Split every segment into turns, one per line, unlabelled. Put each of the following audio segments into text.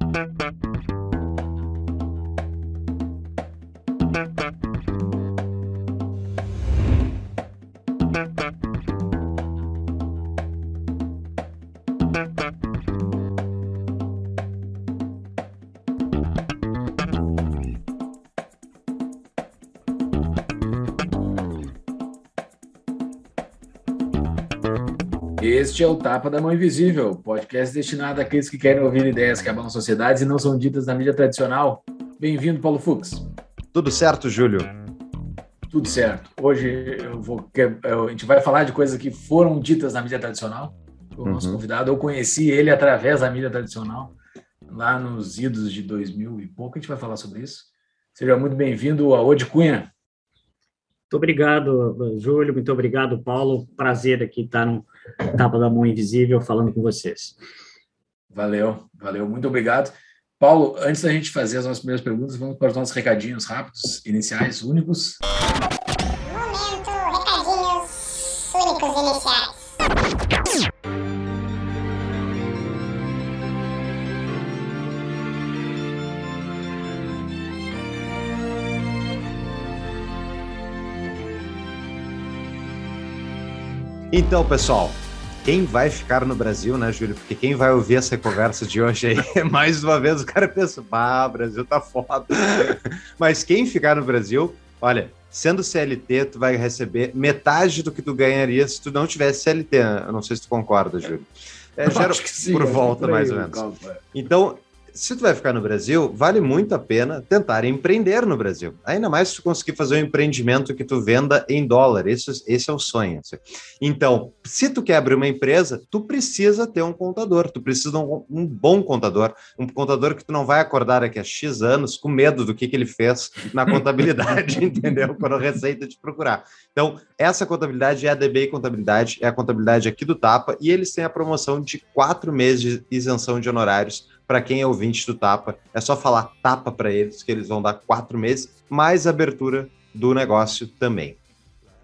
Thank you. Este é o Tapa da Mão Invisível, podcast destinado àqueles que querem ouvir ideias que abalam sociedades e não são ditas na mídia tradicional. Bem-vindo, Paulo Fux.
Tudo certo, Júlio?
Tudo certo. Hoje eu vou, a gente vai falar de coisas que foram ditas na mídia tradicional. O uhum. nosso convidado, eu conheci ele através da mídia tradicional, lá nos idos de 2000 e pouco. A gente vai falar sobre isso. Seja muito bem-vindo Ode Cunha.
Muito obrigado, Júlio. Muito obrigado, Paulo. Prazer aqui estar no Tapa da Mão Invisível falando com vocês.
Valeu, valeu. Muito obrigado. Paulo, antes da gente fazer as nossas primeiras perguntas, vamos para os nossos recadinhos rápidos, iniciais, únicos.
Então, pessoal, quem vai ficar no Brasil, né, Júlio? Porque quem vai ouvir essa conversa de hoje aí, mais uma vez, o cara pensa, ah, Brasil tá foda. Mas quem ficar no Brasil, olha, sendo CLT, tu vai receber metade do que tu ganharia se tu não tivesse CLT. Eu não sei se tu concorda, Júlio. É, gera, sim, por volta, mais ou menos. Então, se tu vai ficar no Brasil, vale muito a pena tentar empreender no Brasil. Ainda mais se tu conseguir fazer um empreendimento que tu venda em dólar. Esse, esse é o sonho. Assim. Então, se tu quer abrir uma empresa, tu precisa ter um contador. Tu precisa de um, um, bom contador. Um contador que tu não vai acordar daqui a X anos com medo do que, que ele fez na contabilidade, entendeu? Quando a Receita te procurar. Então, essa contabilidade é a DBI Contabilidade, é a contabilidade aqui do Tapa, e eles têm a promoção de quatro meses de isenção de honorários para quem é ouvinte do Tapa. É só falar Tapa para eles, que eles vão dar quatro meses, mais abertura do negócio também.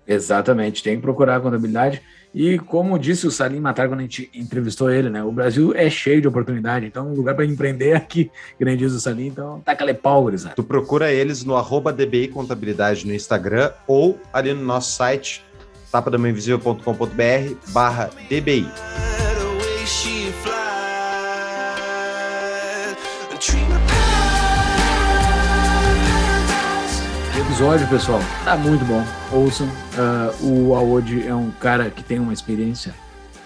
Exatamente, tem que procurar a contabilidade. E como disse o Salim Matar quando a gente entrevistou ele, né? O Brasil é cheio de oportunidade, então um lugar para empreender é aqui, que nem diz o Salim, então taca ali pau, gurizada.
Tu procura eles no arroba DBI Contabilidade no Instagram ou ali no nosso site tapadamainvisível.com.br barra DBI.
Episódio, pessoal, tá muito bom. Ouçam. Uh, o Aode é um cara que tem uma experiência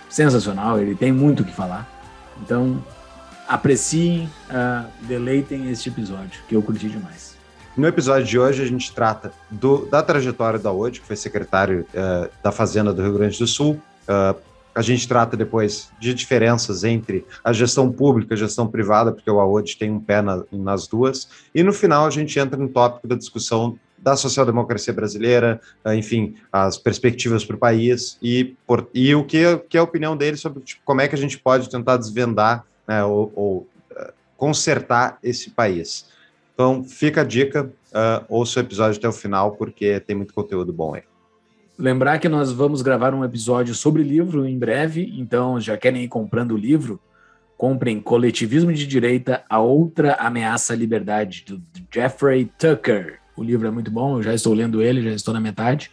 sensacional, ele tem muito o que falar. Então, apreciem, uh, deleitem este episódio, que eu curti demais.
No episódio de hoje, a gente trata do, da trajetória da Aode, que foi secretário uh, da Fazenda do Rio Grande do Sul. A gente trata depois de diferenças entre a gestão pública e a gestão privada, porque o AOD tem um pé na, nas duas. E no final, a gente entra no tópico da discussão da social-democracia brasileira, ah, enfim, as perspectivas para o país e, por, e o que, que é a opinião dele sobre tipo, como é que a gente pode tentar desvendar né, ou, ou uh, consertar esse país. Então, fica a dica, uh, ouça o episódio até o final, porque tem muito conteúdo bom aí.
Lembrar que nós vamos gravar um episódio sobre livro em breve, então já querem ir comprando o livro, comprem Coletivismo de Direita, A Outra Ameaça à Liberdade, do Jeffrey Tucker. O livro é muito bom, eu já estou lendo ele, já estou na metade.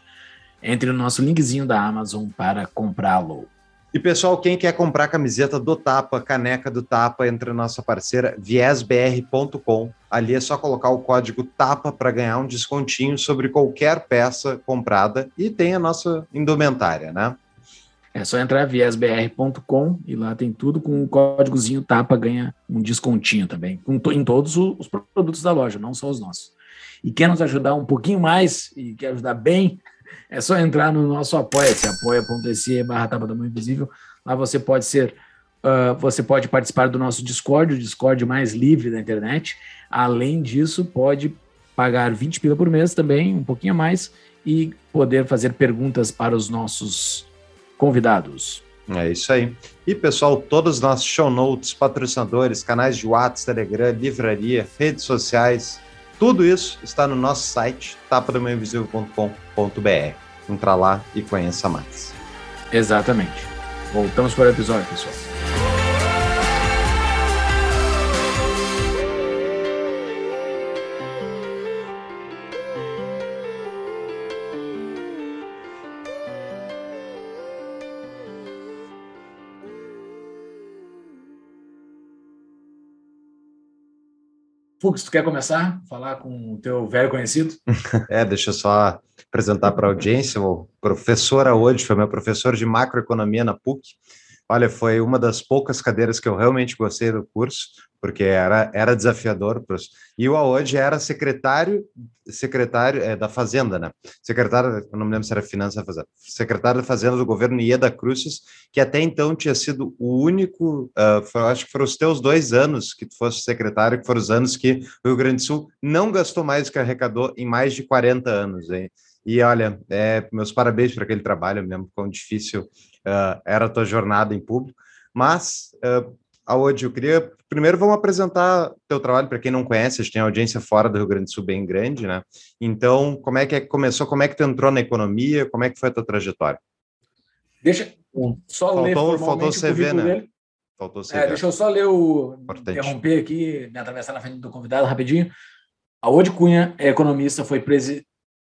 Entre no nosso linkzinho da Amazon para comprá-lo.
E pessoal, quem quer comprar camiseta do Tapa, caneca do Tapa, entre na nossa parceira viesbr.com. Ali é só colocar o código TAPA para ganhar um descontinho sobre qualquer peça comprada e tem a nossa indumentária, né?
É só entrar viesbr.com e lá tem tudo com o códigozinho TAPA, ganha um descontinho também, em todos os produtos da loja, não só os nossos e quer nos ajudar um pouquinho mais e quer ajudar bem, é só entrar no nosso apoia-se, apoia.se barra Tapa da Mão Invisível. Lá você pode ser, uh, você pode participar do nosso Discord, o Discord mais livre da internet. Além disso, pode pagar 20 pila por mês também, um pouquinho mais, e poder fazer perguntas para os nossos convidados.
É isso aí. E pessoal, todos os nossos show notes, patrocinadores, canais de WhatsApp, Telegram, livraria, redes sociais, tudo isso está no nosso site, tapadamainvisível.com.br. Entra lá e conheça mais.
Exatamente. Voltamos para o episódio, pessoal. Fux, tu quer começar? Falar com o teu velho conhecido?
É, deixa eu só apresentar para a audiência. O professor Aode foi meu professor de macroeconomia na PUC. Olha, foi uma das poucas cadeiras que eu realmente gostei do curso, porque era, era desafiador. E o Aode era secretário secretário é, da Fazenda, né? Secretário, não me lembro se era Finanças Fazenda, secretário da Fazenda do governo Ieda Cruzes, que até então tinha sido o único, uh, foi, acho que foram os teus dois anos que tu fosse secretário, que foram os anos que o Rio Grande do Sul não gastou mais do que arrecadou em mais de 40 anos, hein? E olha, é, meus parabéns por aquele trabalho, eu me lembro quão difícil uh, era a tua jornada em público, mas uh, Aode, eu queria. Primeiro, vamos apresentar teu trabalho para quem não conhece, a gente tem audiência fora do Rio Grande do Sul bem grande, né? Então, como é que começou? Como é que tu entrou na economia? Como é que foi a tua trajetória?
Deixa só faltou, ler
faltou o CV, né?
Dele. Faltou CV. É, deixa eu só ler o. Importante. Interromper aqui, me atravessar na frente do convidado rapidinho. Aode Cunha é economista, foi, presi...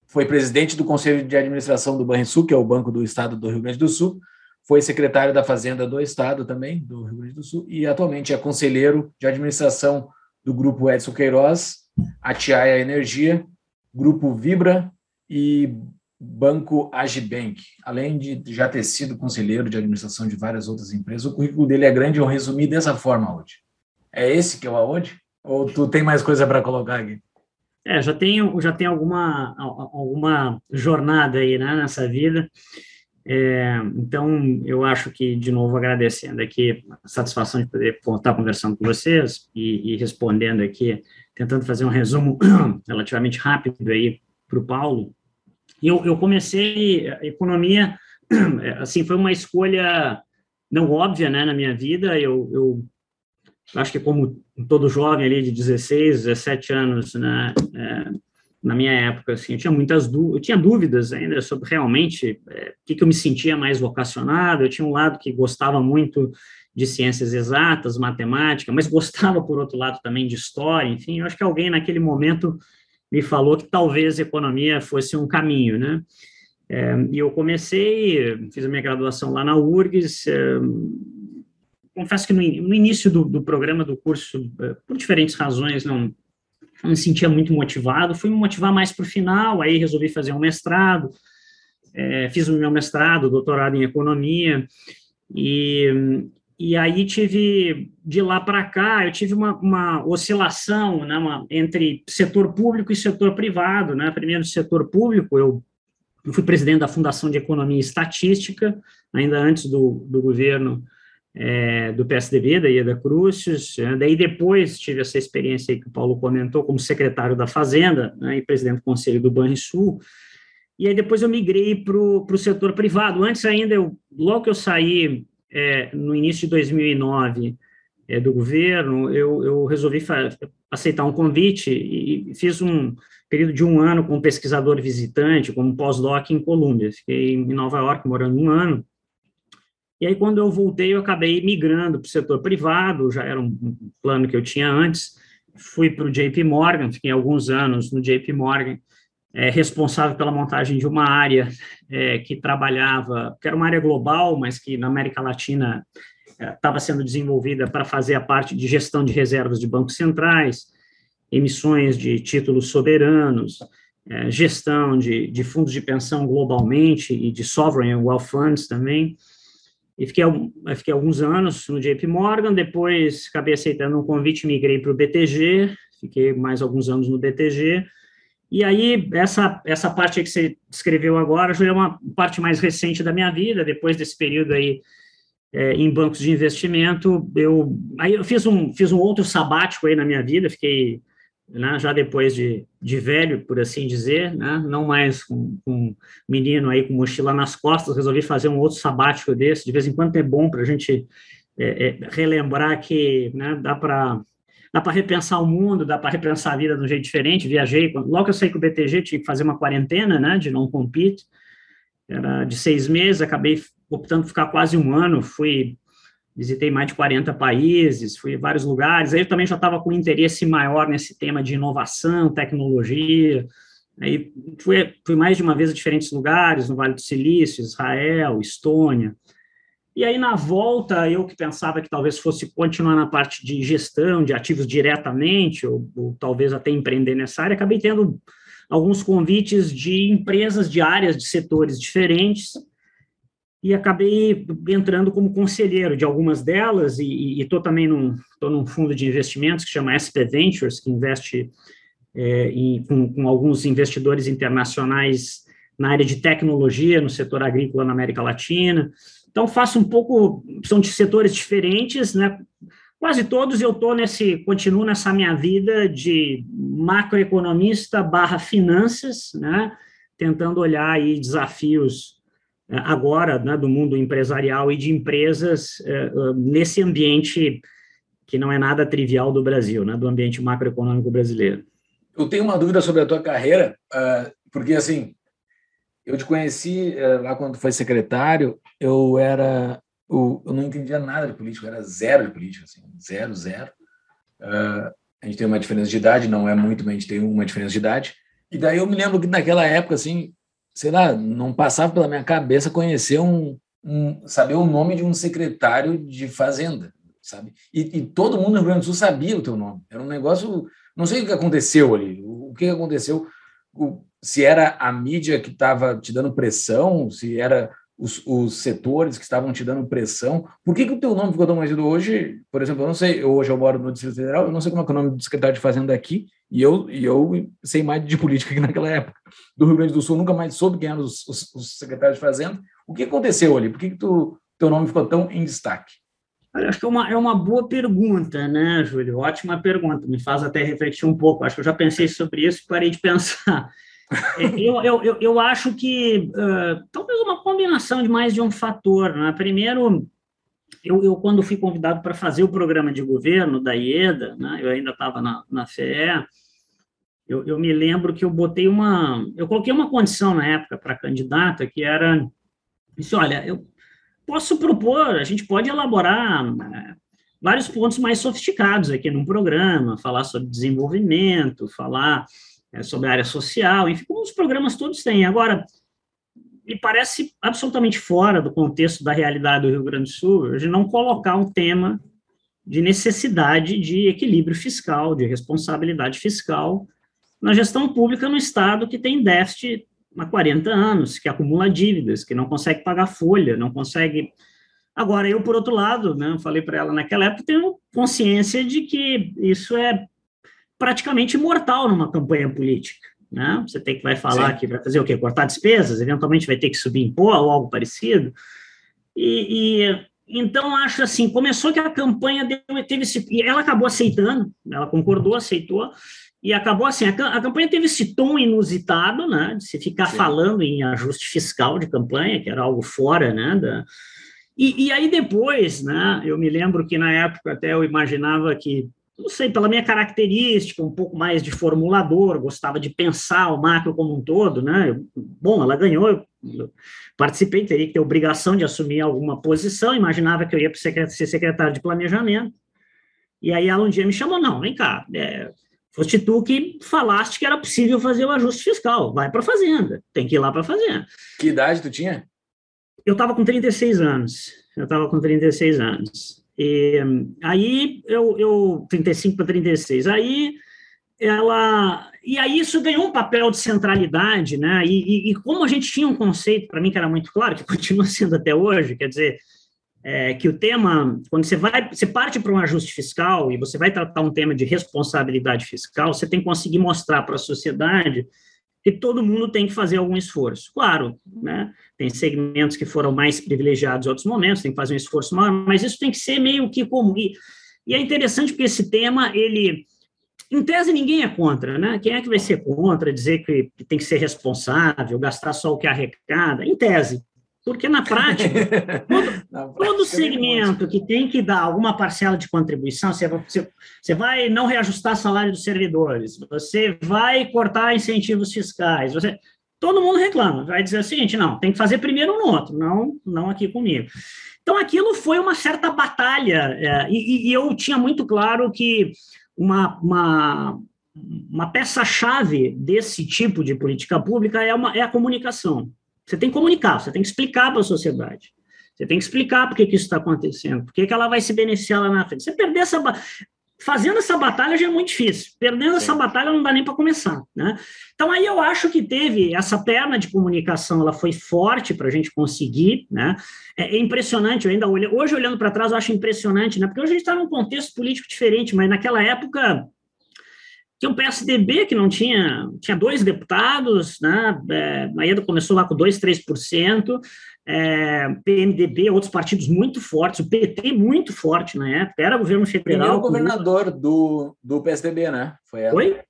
foi presidente do Conselho de Administração do Banrisul, que é o Banco do Estado do Rio Grande do Sul foi secretário da Fazenda do Estado também, do Rio Grande do Sul, e atualmente é conselheiro de administração do Grupo Edson Queiroz, Atiaia Energia, Grupo Vibra e Banco Agibank. Além de já ter sido conselheiro de administração de várias outras empresas, o currículo dele é grande, eu resumi dessa forma hoje. É esse que é o Aonde? Ou tu tem mais coisa para colocar aqui?
É, já tenho, já tenho alguma, alguma jornada aí né, nessa vida. É, então, eu acho que, de novo, agradecendo aqui a satisfação de poder estar conversando com vocês e, e respondendo aqui, tentando fazer um resumo relativamente rápido aí para o Paulo. Eu, eu comecei a economia, assim, foi uma escolha não óbvia, né, na minha vida. Eu, eu acho que como todo jovem ali de 16, 17 anos, né, é, na minha época, assim, eu tinha muitas eu tinha dúvidas ainda sobre realmente é, o que, que eu me sentia mais vocacionado, eu tinha um lado que gostava muito de ciências exatas, matemática, mas gostava, por outro lado, também de história, enfim, eu acho que alguém naquele momento me falou que talvez economia fosse um caminho, né? É, e eu comecei, fiz a minha graduação lá na URGS, é, confesso que no, no início do, do, programa do curso, é, por diferentes razões, não me sentia muito motivado, fui me motivar mais para o final, aí resolvi fazer um mestrado, é, fiz o meu mestrado, doutorado em economia, e, e aí tive, de lá para cá, eu tive uma, uma oscilação né, uma, entre setor público e setor privado, né, primeiro setor público, eu, eu fui presidente da Fundação de Economia e Estatística, ainda antes do, do governo é, do PSDB, da Ieda Crucis, é, daí depois tive essa experiência que o Paulo comentou como secretário da Fazenda né, e presidente do Conselho do Banrisul, e aí depois eu migrei para o setor privado. Antes ainda, eu, logo que eu saí é, no início de 2009 é, do governo, eu, eu resolvi aceitar um convite e fiz um período de um ano como pesquisador visitante, como pós-doc em Colômbia. Fiquei em Nova York morando um ano, e aí, quando eu voltei, eu acabei migrando para o setor privado, já era um plano que eu tinha antes. Fui para o JP Morgan, fiquei alguns anos no JP Morgan, é, responsável pela montagem de uma área é, que trabalhava, que era uma área global, mas que na América Latina estava é, sendo desenvolvida para fazer a parte de gestão de reservas de bancos centrais, emissões de títulos soberanos, é, gestão de, de fundos de pensão globalmente e de sovereign wealth funds também. E fiquei, fiquei alguns anos no JP Morgan, depois acabei aceitando um convite, migrei para o BTG, fiquei mais alguns anos no BTG, e aí, essa, essa parte que você descreveu agora já é uma parte mais recente da minha vida, depois desse período aí é, em bancos de investimento, eu, aí eu fiz um, fiz um outro sabático aí na minha vida, fiquei né, já depois de, de velho, por assim dizer, né, não mais com, um menino aí com mochila nas costas, resolvi fazer um outro sabático desse, de vez em quando é bom para a gente é, é, relembrar que né, dá para dá para repensar o mundo, dá para repensar a vida de um jeito diferente, viajei, logo eu saí com o BTG, tinha que fazer uma quarentena, né, de não compete, era de seis meses, acabei optando por ficar quase um ano, fui visitei mais de 40 países, fui em vários lugares, aí eu também já estava com interesse maior nesse tema de inovação, tecnologia, aí fui, fui mais de uma vez a diferentes lugares, no Vale do Silício, Israel, Estônia, E aí, na volta, eu que pensava que talvez fosse continuar na parte de gestão de ativos diretamente, ou, ou talvez até empreender nessa área, acabei tendo alguns convites de empresas de áreas, de setores diferentes, e acabei entrando como conselheiro de algumas delas, e estou também num, tô num fundo de investimentos que chama SP Ventures, que investe é, em, com, com alguns investidores internacionais na área de tecnologia, no setor agrícola na América Latina. Então, faço um pouco, são de setores diferentes, né? Quase todos eu estou nesse, continuo nessa minha vida de macroeconomista barra finanças, né? Tentando olhar aí desafios agora, né, do mundo empresarial e de empresas é, nesse ambiente que não é nada trivial do Brasil, né, do ambiente macroeconômico brasileiro.
Eu tenho uma dúvida sobre a tua carreira, porque assim, eu te conheci lá quando foi secretário, eu era. Eu, não entendia nada de política, eu era zero de política, assim, zero, zero. Uh, a gente tem uma diferença de idade, não é muito, mas a gente tem uma diferença de idade. E daí eu me lembro que naquela época, assim, sei lá, não passava pela minha cabeça conhecer um, um saber o nome de um secretário de fazenda, sabe? E, e, todo mundo no Rio Grande do Sul sabia o teu nome. Era um negócio, não sei o que aconteceu ali, o, que aconteceu. O, se era a mídia que estava te dando pressão, se era os, os, setores que estavam te dando pressão. Por que, que o teu nome ficou tão conhecido hoje? Por exemplo, eu não sei, hoje eu moro no Distrito Federal, eu não sei como é, é o nome do secretário de Fazenda aqui, e eu, e eu sei mais de política que naquela época. Do Rio Grande do Sul, nunca mais soube quem eram os, os, os secretários de Fazenda. O que aconteceu ali? Por que, que tu, teu nome ficou tão em destaque?
acho que é uma, é uma boa pergunta, né, Júlio? Ótima pergunta, me faz até refletir um pouco. Acho que eu já pensei sobre isso e parei de pensar. É, eu, eu, eu, eu acho que uh, talvez uma combinação de mais de um fator. Né? Primeiro, eu, eu quando fui convidado para fazer o programa de governo da IEDA, né, eu ainda estava na, na FEE, eu, eu, me lembro que eu botei uma, eu coloquei uma condição na época para candidata que era, disse, olha, eu posso propor, a gente pode elaborar né, vários pontos mais sofisticados aqui num programa, falar sobre desenvolvimento, falar é, sobre a área social, enfim, como os programas todos têm. Agora, me parece absolutamente fora do contexto da realidade do Rio Grande do Sul, de não colocar um tema de necessidade de equilíbrio fiscal, de responsabilidade fiscal na gestão pública no Estado que tem déficit há 40 anos, que acumula dívidas, que não consegue pagar folha, não consegue. Agora, eu, por outro lado, né, falei para ela naquela época, tenho consciência de que isso é praticamente mortal numa campanha política. Né? Você tem que vai falar Sim. que vai fazer o quê? Cortar despesas, eventualmente vai ter que subir imposto ou algo parecido. E, e então acho assim, começou que a campanha deu, teve esse, e ela acabou aceitando, ela concordou, aceitou, e acabou assim, a, campanha teve esse tom inusitado, né, de se ficar Sim. falando em ajuste fiscal de campanha, que era algo fora, né, da, e, e aí depois, né, eu me lembro que na época até eu imaginava que não sei, pela minha característica, um pouco mais de formulador, gostava de pensar o macro como um todo, né? Bom, ela ganhou, eu participei, teria que ter obrigação de assumir alguma posição, imaginava que eu ia ser secretário de planejamento. E aí ela um dia me chamou, não, vem cá, é, foste tu que falaste que era possível fazer o ajuste fiscal, vai para a fazenda, tem que ir lá para a fazenda.
Que idade tu tinha?
Eu estava com 36 anos, eu estava com 36 anos. E, aí eu, eu 35 para 36, aí ela e aí isso ganhou um papel de centralidade, né? E, e, e como a gente tinha um conceito para mim que era muito claro, que continua sendo até hoje, quer dizer, é, que o tema, quando você vai, você parte para um ajuste fiscal e você vai tratar um tema de responsabilidade fiscal, você tem que conseguir mostrar para a sociedade que todo mundo tem que fazer algum esforço. Claro, né? tem segmentos que foram mais privilegiados em outros momentos, tem que fazer um esforço maior, mas isso tem que ser meio que comum. E, e é interessante porque esse tema, ele, em tese, ninguém é contra, né? Quem é que vai ser contra, dizer que, que tem que ser responsável, gastar só o que arrecada? Em tese. Porque na prática, todo, todo segmento que tem que dar alguma parcela de contribuição, você, você, você, vai não reajustar salário dos servidores, você vai cortar incentivos fiscais, você, todo mundo reclama, vai dizer o seguinte, não, tem que fazer primeiro no outro, não, não aqui comigo. Então, aquilo foi uma certa batalha, é, e, e, eu tinha muito claro que uma, uma, uma peça-chave desse tipo de política pública é, uma, é a comunicação. Você tem que comunicar, você tem que explicar para a sociedade. Você tem que explicar por que, que isso está acontecendo, por que, que ela vai se beneficiar lá na frente. Você perder essa fazendo essa batalha já é muito difícil. Perdendo essa batalha não dá nem para começar, né? Então aí eu acho que teve essa perna de comunicação, ela foi forte para a gente conseguir, né? É, é, impressionante, eu ainda olho, hoje olhando para trás eu acho impressionante, né? Porque hoje a gente está num contexto político diferente, mas naquela época tinha um PSDB que não tinha, tinha dois deputados, né? É, Maeda começou lá com 2, 3%, é, PMDB, outros partidos muito fortes, o PT muito forte na época, era governo federal.
Primeiro governador do, do PSDB, né?
Foi ela. Oi?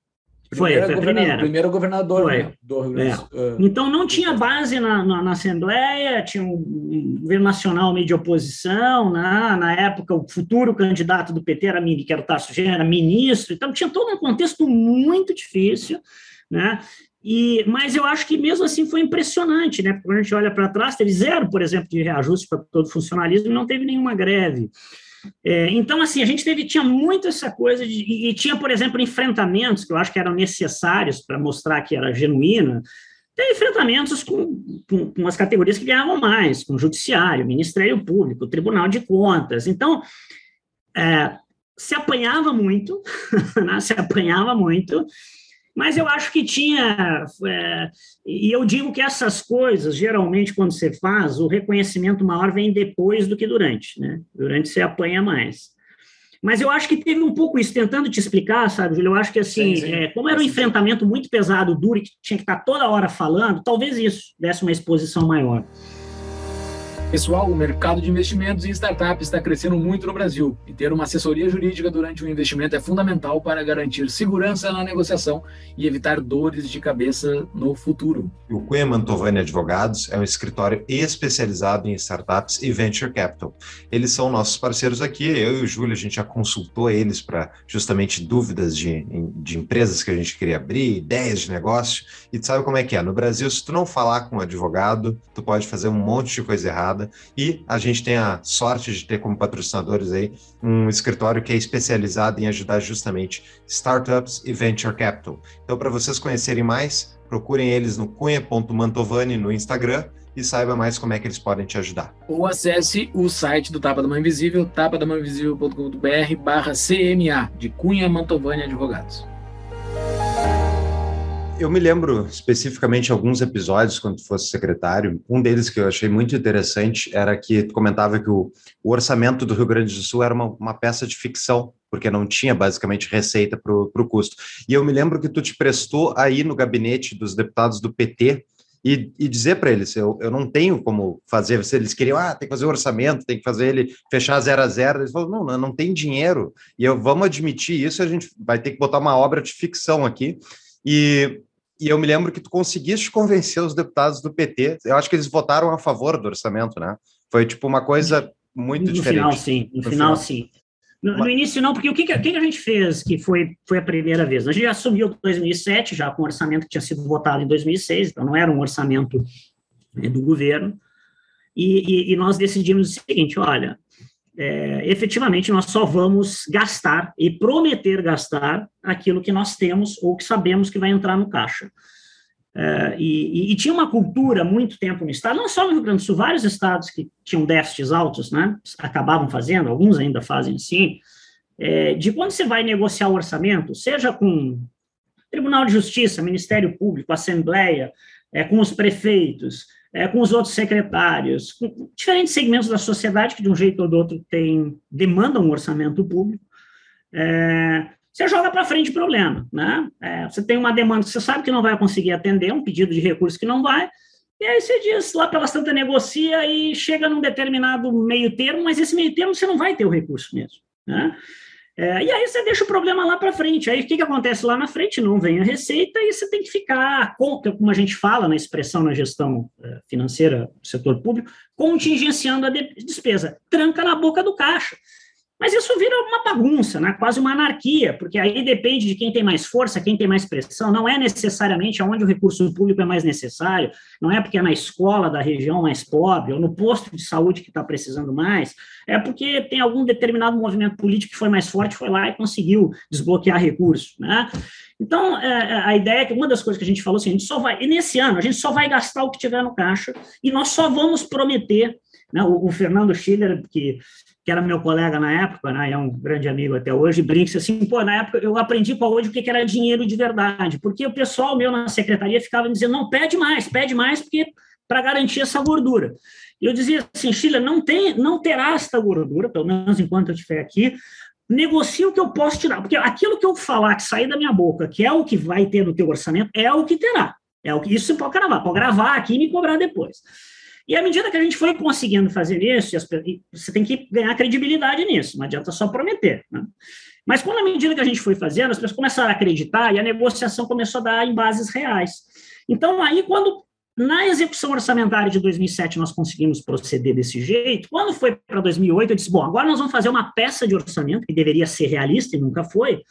Foi, foi a primeira.
Primeiro governador
foi. Né, do Rio é. uh, Então não tinha base na, na, na, Assembleia, tinha um governo nacional meio de oposição, né? na época o futuro candidato do PT era, que era o era ministro, então tinha todo um contexto muito difícil, né? E, mas eu acho que mesmo assim foi impressionante, né? Porque quando a gente olha para trás, teve zero, por exemplo, de reajuste para todo o funcionalismo e não teve nenhuma greve. É, então, assim, a gente teve, tinha muito essa coisa, de, e, e tinha, por exemplo, enfrentamentos que eu acho que eram necessários para mostrar que era genuína, tem enfrentamentos com, com, com, as categorias que ganhavam mais, com o Judiciário, Ministério Público, Tribunal de Contas. Então, é, se apanhava muito, né, se apanhava muito, mas eu acho que tinha, é, e eu digo que essas coisas, geralmente, quando você faz, o reconhecimento maior vem depois do que durante, né? Durante você apanha mais. Mas eu acho que teve um pouco isso, tentando te explicar, sabe, Júlio? Eu acho que, assim, sim, sim. É, como era um enfrentamento muito pesado, duro, que tinha que estar toda hora falando, talvez isso desse uma exposição maior.
Pessoal, o mercado de investimentos em startups está crescendo muito no Brasil e ter uma assessoria jurídica durante o investimento é fundamental para garantir segurança na negociação e evitar dores de cabeça no futuro.
O Cunha Mantovani Advogados é um escritório especializado em startups e venture capital. Eles são nossos parceiros aqui, eu e o Júlio, a gente já consultou eles para justamente dúvidas de, de empresas que a gente queria abrir, ideias de negócio, e tu sabe como é que é. No Brasil, se tu não falar com um advogado, tu pode fazer um monte de coisa errada e a gente tem a sorte de ter como patrocinadores aí um escritório que é especializado em ajudar justamente startups e venture capital. Então, para vocês conhecerem mais, procurem eles no cunha.mantovani no Instagram e saiba mais como é que eles podem te ajudar.
Ou acesse o site do Tapa da Mãe Invisível, tapadamãeinvisível.com.br barra CMA, de Cunha Mantovani Advogados
eu me lembro especificamente alguns episódios quando tu fosse secretário. Um deles que eu achei muito interessante era que tu comentava que o, o orçamento do Rio Grande do Sul era uma, uma peça de ficção, porque não tinha basicamente receita para o custo. E eu me lembro que tu te prestou aí no gabinete dos deputados do PT e, e, dizer para eles, eu, eu não tenho como fazer, eles queriam, ah, tem que fazer o orçamento, tem que fazer ele fechar zero a zero, eles falaram, não, não tem dinheiro, e eu, vamos admitir isso, a gente vai ter que botar uma obra de ficção aqui, e e eu me lembro que tu conseguiste convencer os deputados do PT. Eu acho que eles votaram a favor do orçamento, né? Foi tipo uma coisa muito
no
diferente.
Final, sim. No, no final, final, sim. No, no, início, não, porque o que, que, que, a gente fez que foi, foi a primeira vez? A gente assumiu 2007, já com o orçamento que tinha sido votado em 2006, então não era um orçamento né, do governo, e, e, e, nós decidimos o seguinte: olha, é, efetivamente nós só vamos gastar e prometer gastar aquilo que nós temos ou que sabemos que vai entrar no caixa. É, e, e, tinha uma cultura muito tempo no estado, não só no Rio Grande do Sul, vários estados que tinham déficits altos, né, acabavam fazendo, alguns ainda fazem assim, é, de quando você vai negociar o orçamento, seja com Tribunal de Justiça, Ministério Público, Assembleia, é, com os prefeitos, é, com os outros secretários, com diferentes segmentos da sociedade que, de um jeito ou do outro, tem, demandam um orçamento público, é, você joga para frente o problema. Né? É, você tem uma demanda que você sabe que não vai conseguir atender, um pedido de recurso que não vai, e aí você diz, lá pela Santa negocia e chega num determinado meio termo, mas esse meio termo você não vai ter o recurso mesmo. Né? É, e aí você deixa o problema lá para frente. Aí o que, que acontece lá na frente? Não vem a receita e você tem que ficar, como a gente fala na expressão na gestão é, financeira do setor público, contingenciando a despesa. Tranca na boca do caixa. Mas isso vira uma bagunça, né? quase uma anarquia, porque aí depende de quem tem mais força, quem tem mais pressão, não é necessariamente aonde o recurso público é mais necessário, não é porque é na escola da região mais pobre, ou no posto de saúde que está precisando mais, é porque tem algum determinado movimento político que foi mais forte, foi lá e conseguiu desbloquear recursos. Né? Então, é, é, a ideia é que uma das coisas que a gente falou assim, a gente só vai, e nesse ano, a gente só vai gastar o que tiver no caixa, e nós só vamos prometer Né? O, o, Fernando Schiller, que, que era meu colega na época, né, é um grande amigo até hoje, brinca assim, pô, na época eu aprendi com a hoje o que era dinheiro de verdade, porque o pessoal meu na secretaria ficava dizendo, não, pede mais, pede mais, porque para garantir essa gordura. E eu dizia assim, Schiller, não, tem, não terá esta gordura, pelo menos enquanto eu estiver aqui, negocie o que eu posso tirar, porque aquilo que eu falar, que sair da minha boca, que é o que vai ter no teu orçamento, é o que terá. É o que isso você pode gravar, pode gravar aqui e me cobrar depois. E à medida que a gente foi conseguindo fazer isso, você tem que ganhar credibilidade nisso, não adianta só prometer. Né? Mas quando à medida que a gente foi fazendo, as pessoas começaram a acreditar e a negociação começou a dar em bases reais. Então, aí, quando na execução orçamentária de 2007 nós conseguimos proceder desse jeito, quando foi para 2008, eu disse: bom, agora nós vamos fazer uma peça de orçamento, que deveria ser realista e nunca foi,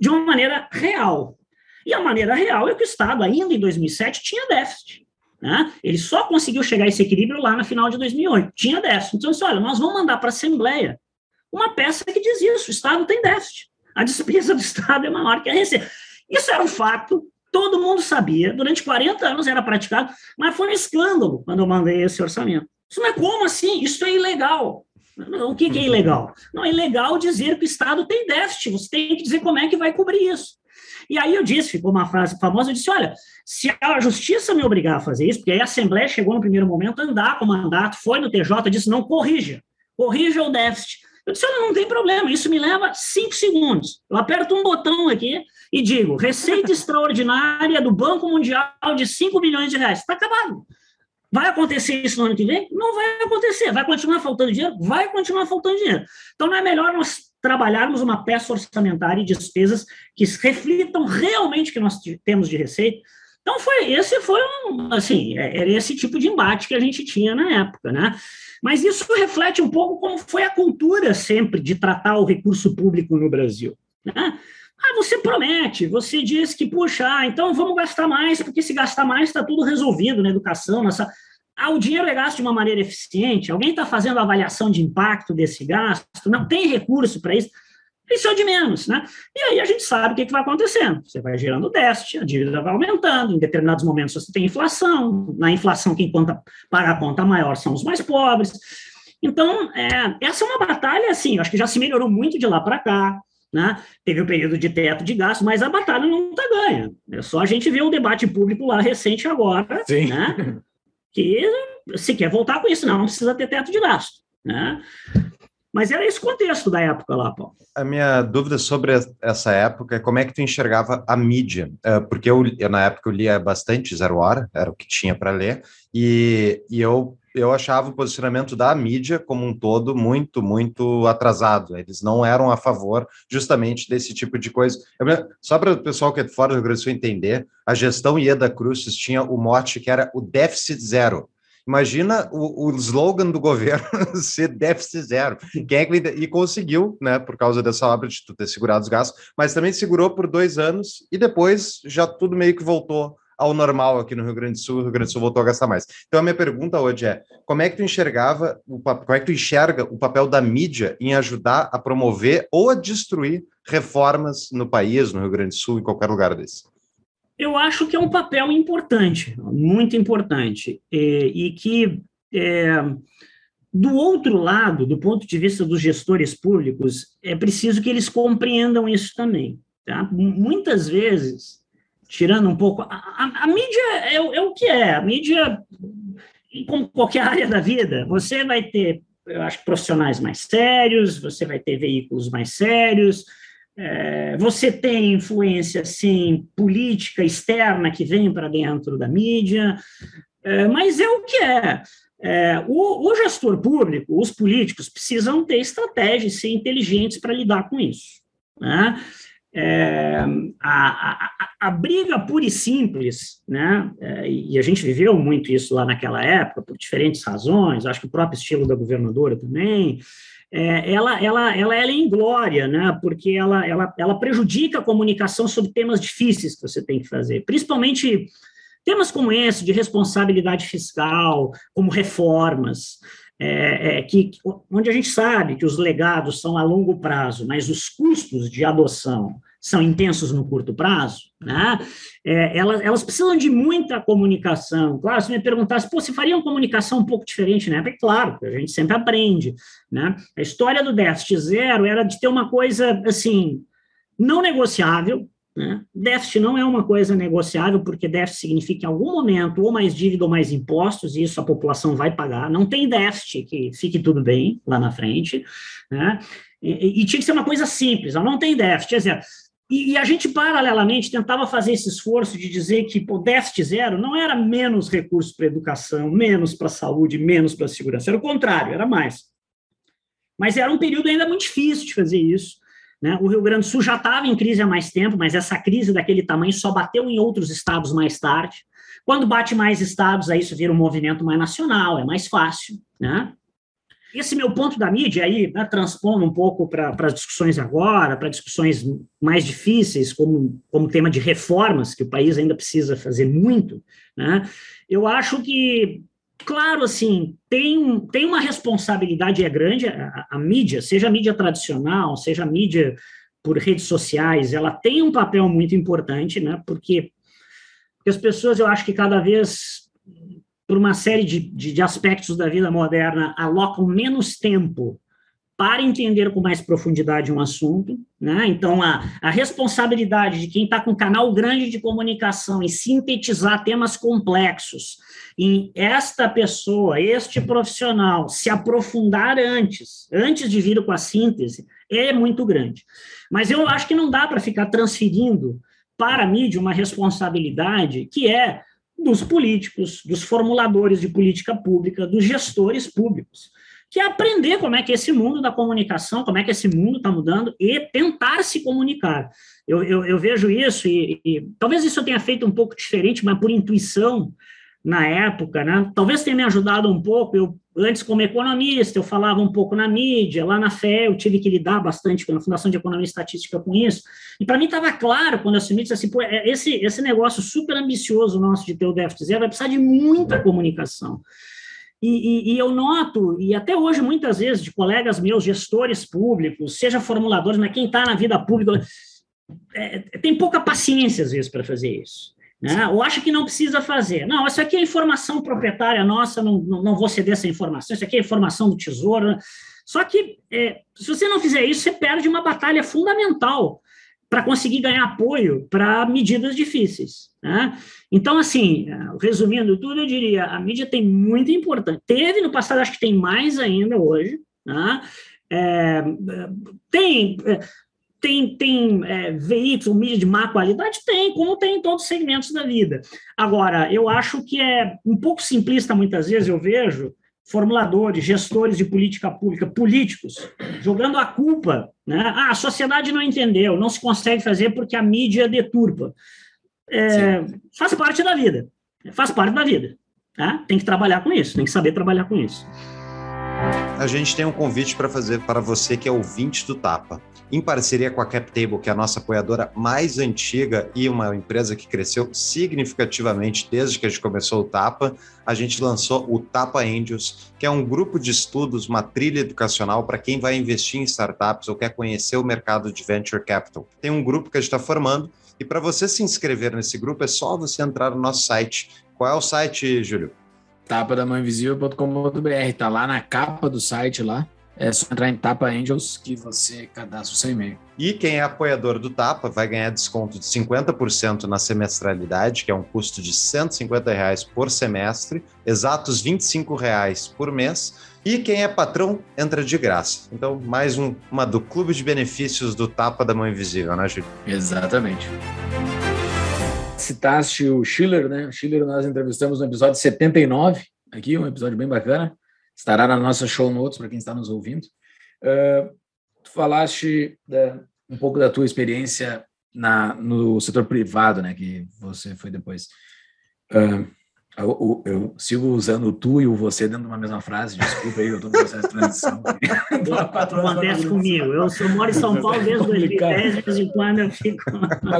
de uma maneira real. E a maneira real é que o Estado, ainda em 2007, tinha déficit. Né? Ele só conseguiu chegar a esse equilíbrio lá no final de 2008. Tinha déficit. Então, disse, olha, nós vamos mandar para a Assembleia uma peça que diz isso: o Estado tem déficit. A despesa do Estado é maior que a receita. Isso era um fato, todo mundo sabia, durante 40 anos era praticado, mas foi um escândalo quando eu mandei esse orçamento. Isso não é como assim? Isso é ilegal. O que, que é ilegal? Não é ilegal dizer que o Estado tem déficit, você tem que dizer como é que vai cobrir isso. E aí eu disse, ficou uma frase famosa, eu disse, olha, se a justiça me obrigar a fazer isso, porque aí a Assembleia chegou no primeiro momento a andar com o mandato, foi no TJ, disse, não, corrija, corrija o déficit. Eu disse, olha, não tem problema, isso me leva cinco segundos. Eu aperto um botão aqui e digo, receita extraordinária do Banco Mundial de 5 milhões de reais. Está acabado. Vai acontecer isso no ano que vem? Não vai acontecer. Vai continuar faltando dinheiro? Vai continuar faltando dinheiro. Então, não é melhor nós trabalharmos uma peça orçamentária e despesas que reflitam realmente o que nós temos de receita. Então foi esse foi um, assim, é, era esse tipo de embate que a gente tinha na época, né? Mas isso reflete um pouco como foi a cultura sempre de tratar o recurso público no Brasil, né? Ah, você promete, você diz que, puxa, ah, então vamos gastar mais, porque se gastar mais está tudo resolvido na educação, nessa, ah, o dinheiro é gasto de uma maneira eficiente? Alguém está fazendo avaliação de impacto desse gasto? Não tem recurso para isso? Isso é de menos, né? E aí a gente sabe o que, que vai acontecendo. Você vai gerando déficit, a dívida vai aumentando, em determinados momentos você tem inflação, na inflação quem conta, paga a conta maior são os mais pobres. Então, é, essa é uma batalha, assim, acho que já se melhorou muito de lá para cá, né? Teve o um período de teto de gasto, mas a batalha não está ganha. É só a gente ver o debate público lá recente agora, Sim. né? que se quer voltar com isso, não, não precisa ter teto de gasto. Né? Mas era esse contexto da época lá, Paulo.
A minha dúvida sobre essa época é como é que tu enxergava a mídia, é, porque eu na época eu lia bastante Zero Hora, era o que tinha para ler, e, e eu eu achava o posicionamento da mídia como um todo muito, muito atrasado. Eles não eram a favor justamente desse tipo de coisa. Eu, só para o pessoal que é fora do Rio Grande do Sul entender, a gestão Ieda Cruz tinha o mote que era o déficit zero. Imagina o, o slogan do governo ser déficit zero. Quem é que, e conseguiu, né, por causa dessa obra de ter segurado os gastos, mas também segurou por dois anos e depois já tudo meio que voltou ao normal aqui no Rio Grande do Sul, o Rio Grande do Sul voltou a gastar mais. Então a minha pergunta hoje é: como é que tu enxergava, o, como é que tu enxerga o papel da mídia em ajudar a promover ou a destruir reformas no país, no Rio Grande do Sul, em qualquer lugar desse?
Eu acho que é um papel importante, muito importante, e, e que é, do outro lado, do ponto de vista dos gestores públicos, é preciso que eles compreendam isso também. Tá? Muitas vezes tirando um pouco. A, a, a mídia é, é, o que é. A mídia, como qualquer área da vida, você vai ter, eu acho, profissionais mais sérios, você vai ter veículos mais sérios, é, você tem influência, sim, política externa que vem para dentro da mídia, é, mas é o que é. É, o, o, gestor público, os políticos, precisam ter estratégias, ser inteligentes para lidar com isso. Né? É, a, a, a, briga pura e simples, né, é, e a gente viveu muito isso lá naquela época, por diferentes razões, acho que o próprio estilo da governadora também, é, ela, ela, ela, ela é inglória, né, porque ela, ela, ela prejudica a comunicação sobre temas difíceis que você tem que fazer, principalmente temas como esse, de responsabilidade fiscal, como reformas, é, é, que, onde a gente sabe que os legados são a longo prazo, mas os custos de adoção são intensos no curto prazo, né? É, elas, elas precisam de muita comunicação. Claro, se me perguntasse, pô, você faria uma comunicação um pouco diferente né? É claro, a gente sempre aprende, né? A história do déficit zero era de ter uma coisa, assim, não negociável, né? Déficit não é uma coisa negociável, porque déficit significa em algum momento ou mais dívida ou mais impostos, e isso a população vai pagar. Não tem déficit que fique tudo bem lá na frente. Né? E, e tinha que ser uma coisa simples, não tem déficit. Dizer, e, e, a gente, paralelamente, tentava fazer esse esforço de dizer que o déficit zero não era menos recursos para educação, menos para saúde, menos para segurança. Era o contrário, era mais. Mas era um período ainda muito difícil de fazer isso. Né? O Rio Grande do Sul já estava em crise há mais tempo, mas essa crise daquele tamanho só bateu em outros estados mais tarde. Quando bate mais estados, aí isso vira um movimento mais nacional, é mais fácil. Né? Esse meu ponto da mídia aí, né, transpondo um pouco para as discussões agora, para discussões mais difíceis, como, como tema de reformas, que o país ainda precisa fazer muito, né, eu acho que, claro, assim, tem, tem uma responsabilidade é grande, a, a mídia, seja a mídia tradicional, seja a mídia por redes sociais, ela tem um papel muito importante, né, porque, porque as pessoas, eu acho que cada vez por uma série de, de, de, aspectos da vida moderna, alocam menos tempo para entender com mais profundidade um assunto. Né? Então, a, a responsabilidade de quem está com canal grande de comunicação em sintetizar temas complexos, em esta pessoa, este profissional, se aprofundar antes, antes de vir com a síntese, é muito grande. Mas eu acho que não dá para ficar transferindo para a mídia uma responsabilidade que é dos políticos, dos formuladores de política pública, dos gestores públicos, que é aprender como é que esse mundo da comunicação, como é que esse mundo está mudando e tentar se comunicar. Eu, eu, eu vejo isso e, e, talvez isso eu tenha feito um pouco diferente, mas por intuição na época, né? Talvez tenha me ajudado um pouco. Eu antes como economista, eu falava um pouco na mídia, lá na FE, eu tive que lidar bastante com a Fundação de Economia e Estatística com isso. E para mim estava claro quando eu assumi, disse assim, pô, é, esse, esse negócio super ambicioso nosso de ter o déficit zero vai precisar de muita comunicação. E, e, e, eu noto, e até hoje, muitas vezes, de colegas meus, gestores públicos, seja formuladores, mas quem está na vida pública, é, tem pouca paciência, às vezes, para fazer isso. Né? Ou acha que não precisa fazer. Não, isso aqui é informação proprietária nossa, não, não, não vou ceder essa informação, isso aqui é informação do Tesouro. Né? Só que, é, se você não fizer isso, você perde uma batalha fundamental para conseguir ganhar apoio para medidas difíceis. Né? Então, assim, resumindo tudo, eu diria, a mídia tem muito importante. Teve no passado, acho que tem mais ainda hoje. Né? É, tem tem, tem é, veículos, mídia de má qualidade? Tem, como tem em todos os segmentos da vida. Agora, eu acho que é um pouco simplista, muitas vezes, eu vejo formuladores, gestores de política pública, políticos, jogando a culpa. Né? Ah, a sociedade não entendeu, não se consegue fazer porque a mídia deturpa. É, faz parte da vida, faz parte da vida. Tá? Tem que trabalhar com isso, tem que saber trabalhar com isso.
A gente tem um convite para fazer para você que é ouvinte do Tapa em parceria com a CapTable, que é a nossa apoiadora mais antiga e uma empresa que cresceu significativamente desde que a gente começou o Tapa, a gente lançou o Tapa Angels, que é um grupo de estudos, uma trilha educacional para quem vai investir em startups ou quer conhecer o mercado de venture capital. Tem um grupo que a gente está formando e para você se inscrever nesse grupo é só você entrar no nosso site. Qual é o site, Júlio?
tapadamãoinvisível.com.br, tá lá na capa do site lá. É só entrar em Tapa Angels que você cadastra o seu e-mail.
E quem é apoiador do Tapa vai ganhar desconto de 50% na semestralidade, que é um custo de 150 reais por semestre, exatos 25 reais por mês. E quem é patrão entra de graça. Então, mais um, uma do clube de benefícios do Tapa da Mão Invisível, né, Júlio?
Exatamente. Citaste o Schiller, né? O Schiller nós entrevistamos no episódio 79, aqui, um episódio bem bacana estará na nossa show notes para quem está nos ouvindo. Uh, tu falaste da, um pouco da tua experiência na, no setor privado, né, que você foi depois. Uh, eu, eu, sigo usando o tu e o você dentro de uma mesma frase, desculpa aí, eu estou no processo de transição.
Acontece comigo, eu sou, moro em São Paulo desde 2010, de vez em quando eu fico...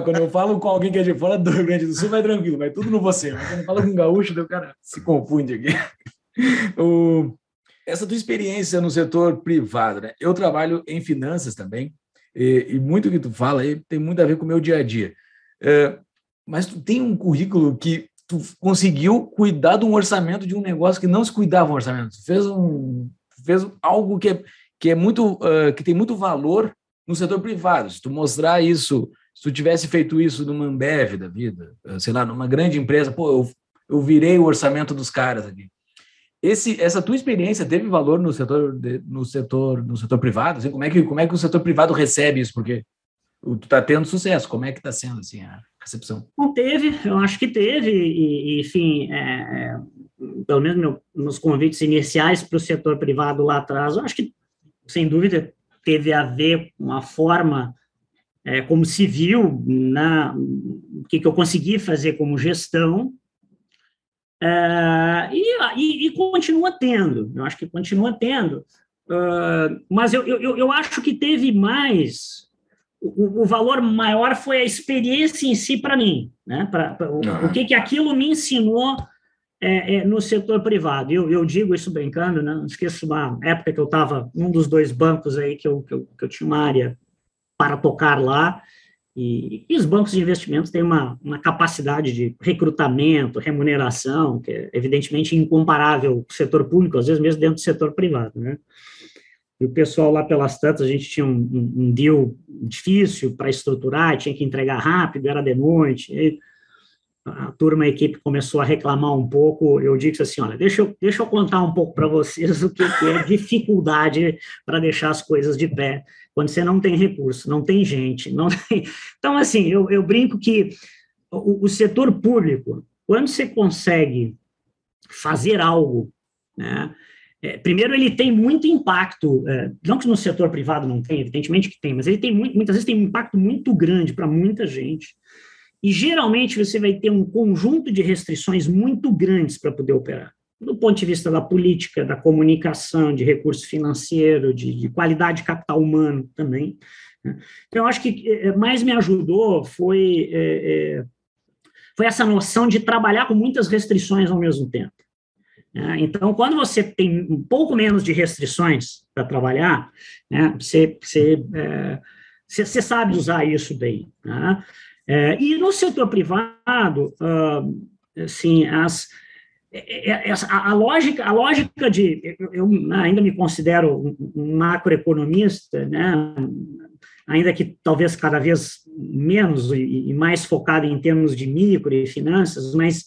quando eu falo com alguém que é de fora do Rio Grande do Sul, vai tranquilo, vai tudo no você. Mas quando eu falo com um gaúcho, o cara se confunde aqui. O, essa tua experiência no setor privado, né? Eu trabalho em finanças também, e, e muito que tu fala aí tem muito a ver com o meu dia a dia. É, mas tu tem um currículo que tu conseguiu cuidar de um orçamento de um negócio que não se cuidava um orçamento. Tu fez um fez algo que é, que é muito uh, que tem muito valor no setor privado. Se tu mostrar isso, se tu tivesse feito isso numa Ambev da vida, sei lá, numa grande empresa, pô, eu, eu virei o orçamento dos caras aqui. Esse, essa tua experiência teve valor no setor, de, no setor, no setor privado? Assim, como é que como é que o setor privado recebe isso? Porque tu está tendo sucesso. Como é que está sendo assim a recepção?
Não teve, eu acho que teve e, enfim, é, é, pelo menos meu, nos convites iniciais para o setor privado lá atrás, eu acho que sem dúvida teve a ver com a forma é, como se viu na o que, que eu consegui fazer como gestão é, e, e, e, continua tendo, eu acho que continua tendo, uh, mas eu, eu, eu acho que teve mais, o, o valor maior foi a experiência em si para mim, né? Pra, pra o, o, que, que aquilo me ensinou é, é, no setor privado. Eu, eu digo isso brincando, né? não esqueço uma época que eu estava num dos dois bancos aí que eu, que eu, que eu tinha uma área para tocar lá, e, e, os bancos de investimentos têm uma, uma capacidade de recrutamento, remuneração, que é evidentemente incomparável com o setor público, às vezes mesmo dentro do setor privado, né? E o pessoal lá pelas tantas, a gente tinha um, um, deal difícil para estruturar, tinha que entregar rápido, era de noite, e a turma, a equipe começou a reclamar um pouco, eu disse assim, olha, deixa eu, deixa eu contar um pouco para vocês o que, é dificuldade para deixar as coisas de pé quando você não tem recurso, não tem gente, não tem... Então, assim, eu, eu brinco que o, o setor público, quando você consegue fazer algo, né, é, primeiro, ele tem muito impacto, é, não que no setor privado não tem, evidentemente que tem, mas ele tem muito, muitas vezes tem um impacto muito grande para muita gente. E geralmente você vai ter um conjunto de restrições muito grandes para poder operar do ponto de vista da política, da comunicação, de recurso financeiro, de, de qualidade de capital humano também. Né? Então, eu acho que é, mais me ajudou foi, é, é, foi essa noção de trabalhar com muitas restrições ao mesmo tempo. Né? Então, quando você tem um pouco menos de restrições para trabalhar, né, você, você, é, você, você, sabe usar isso bem. Né? É, e no setor privado, uh, assim, as, é, é, essa, a, a, lógica, a lógica de eu, eu, ainda me considero um macroeconomista, né, ainda que talvez cada vez menos e, e, mais focado em termos de micro e finanças, mas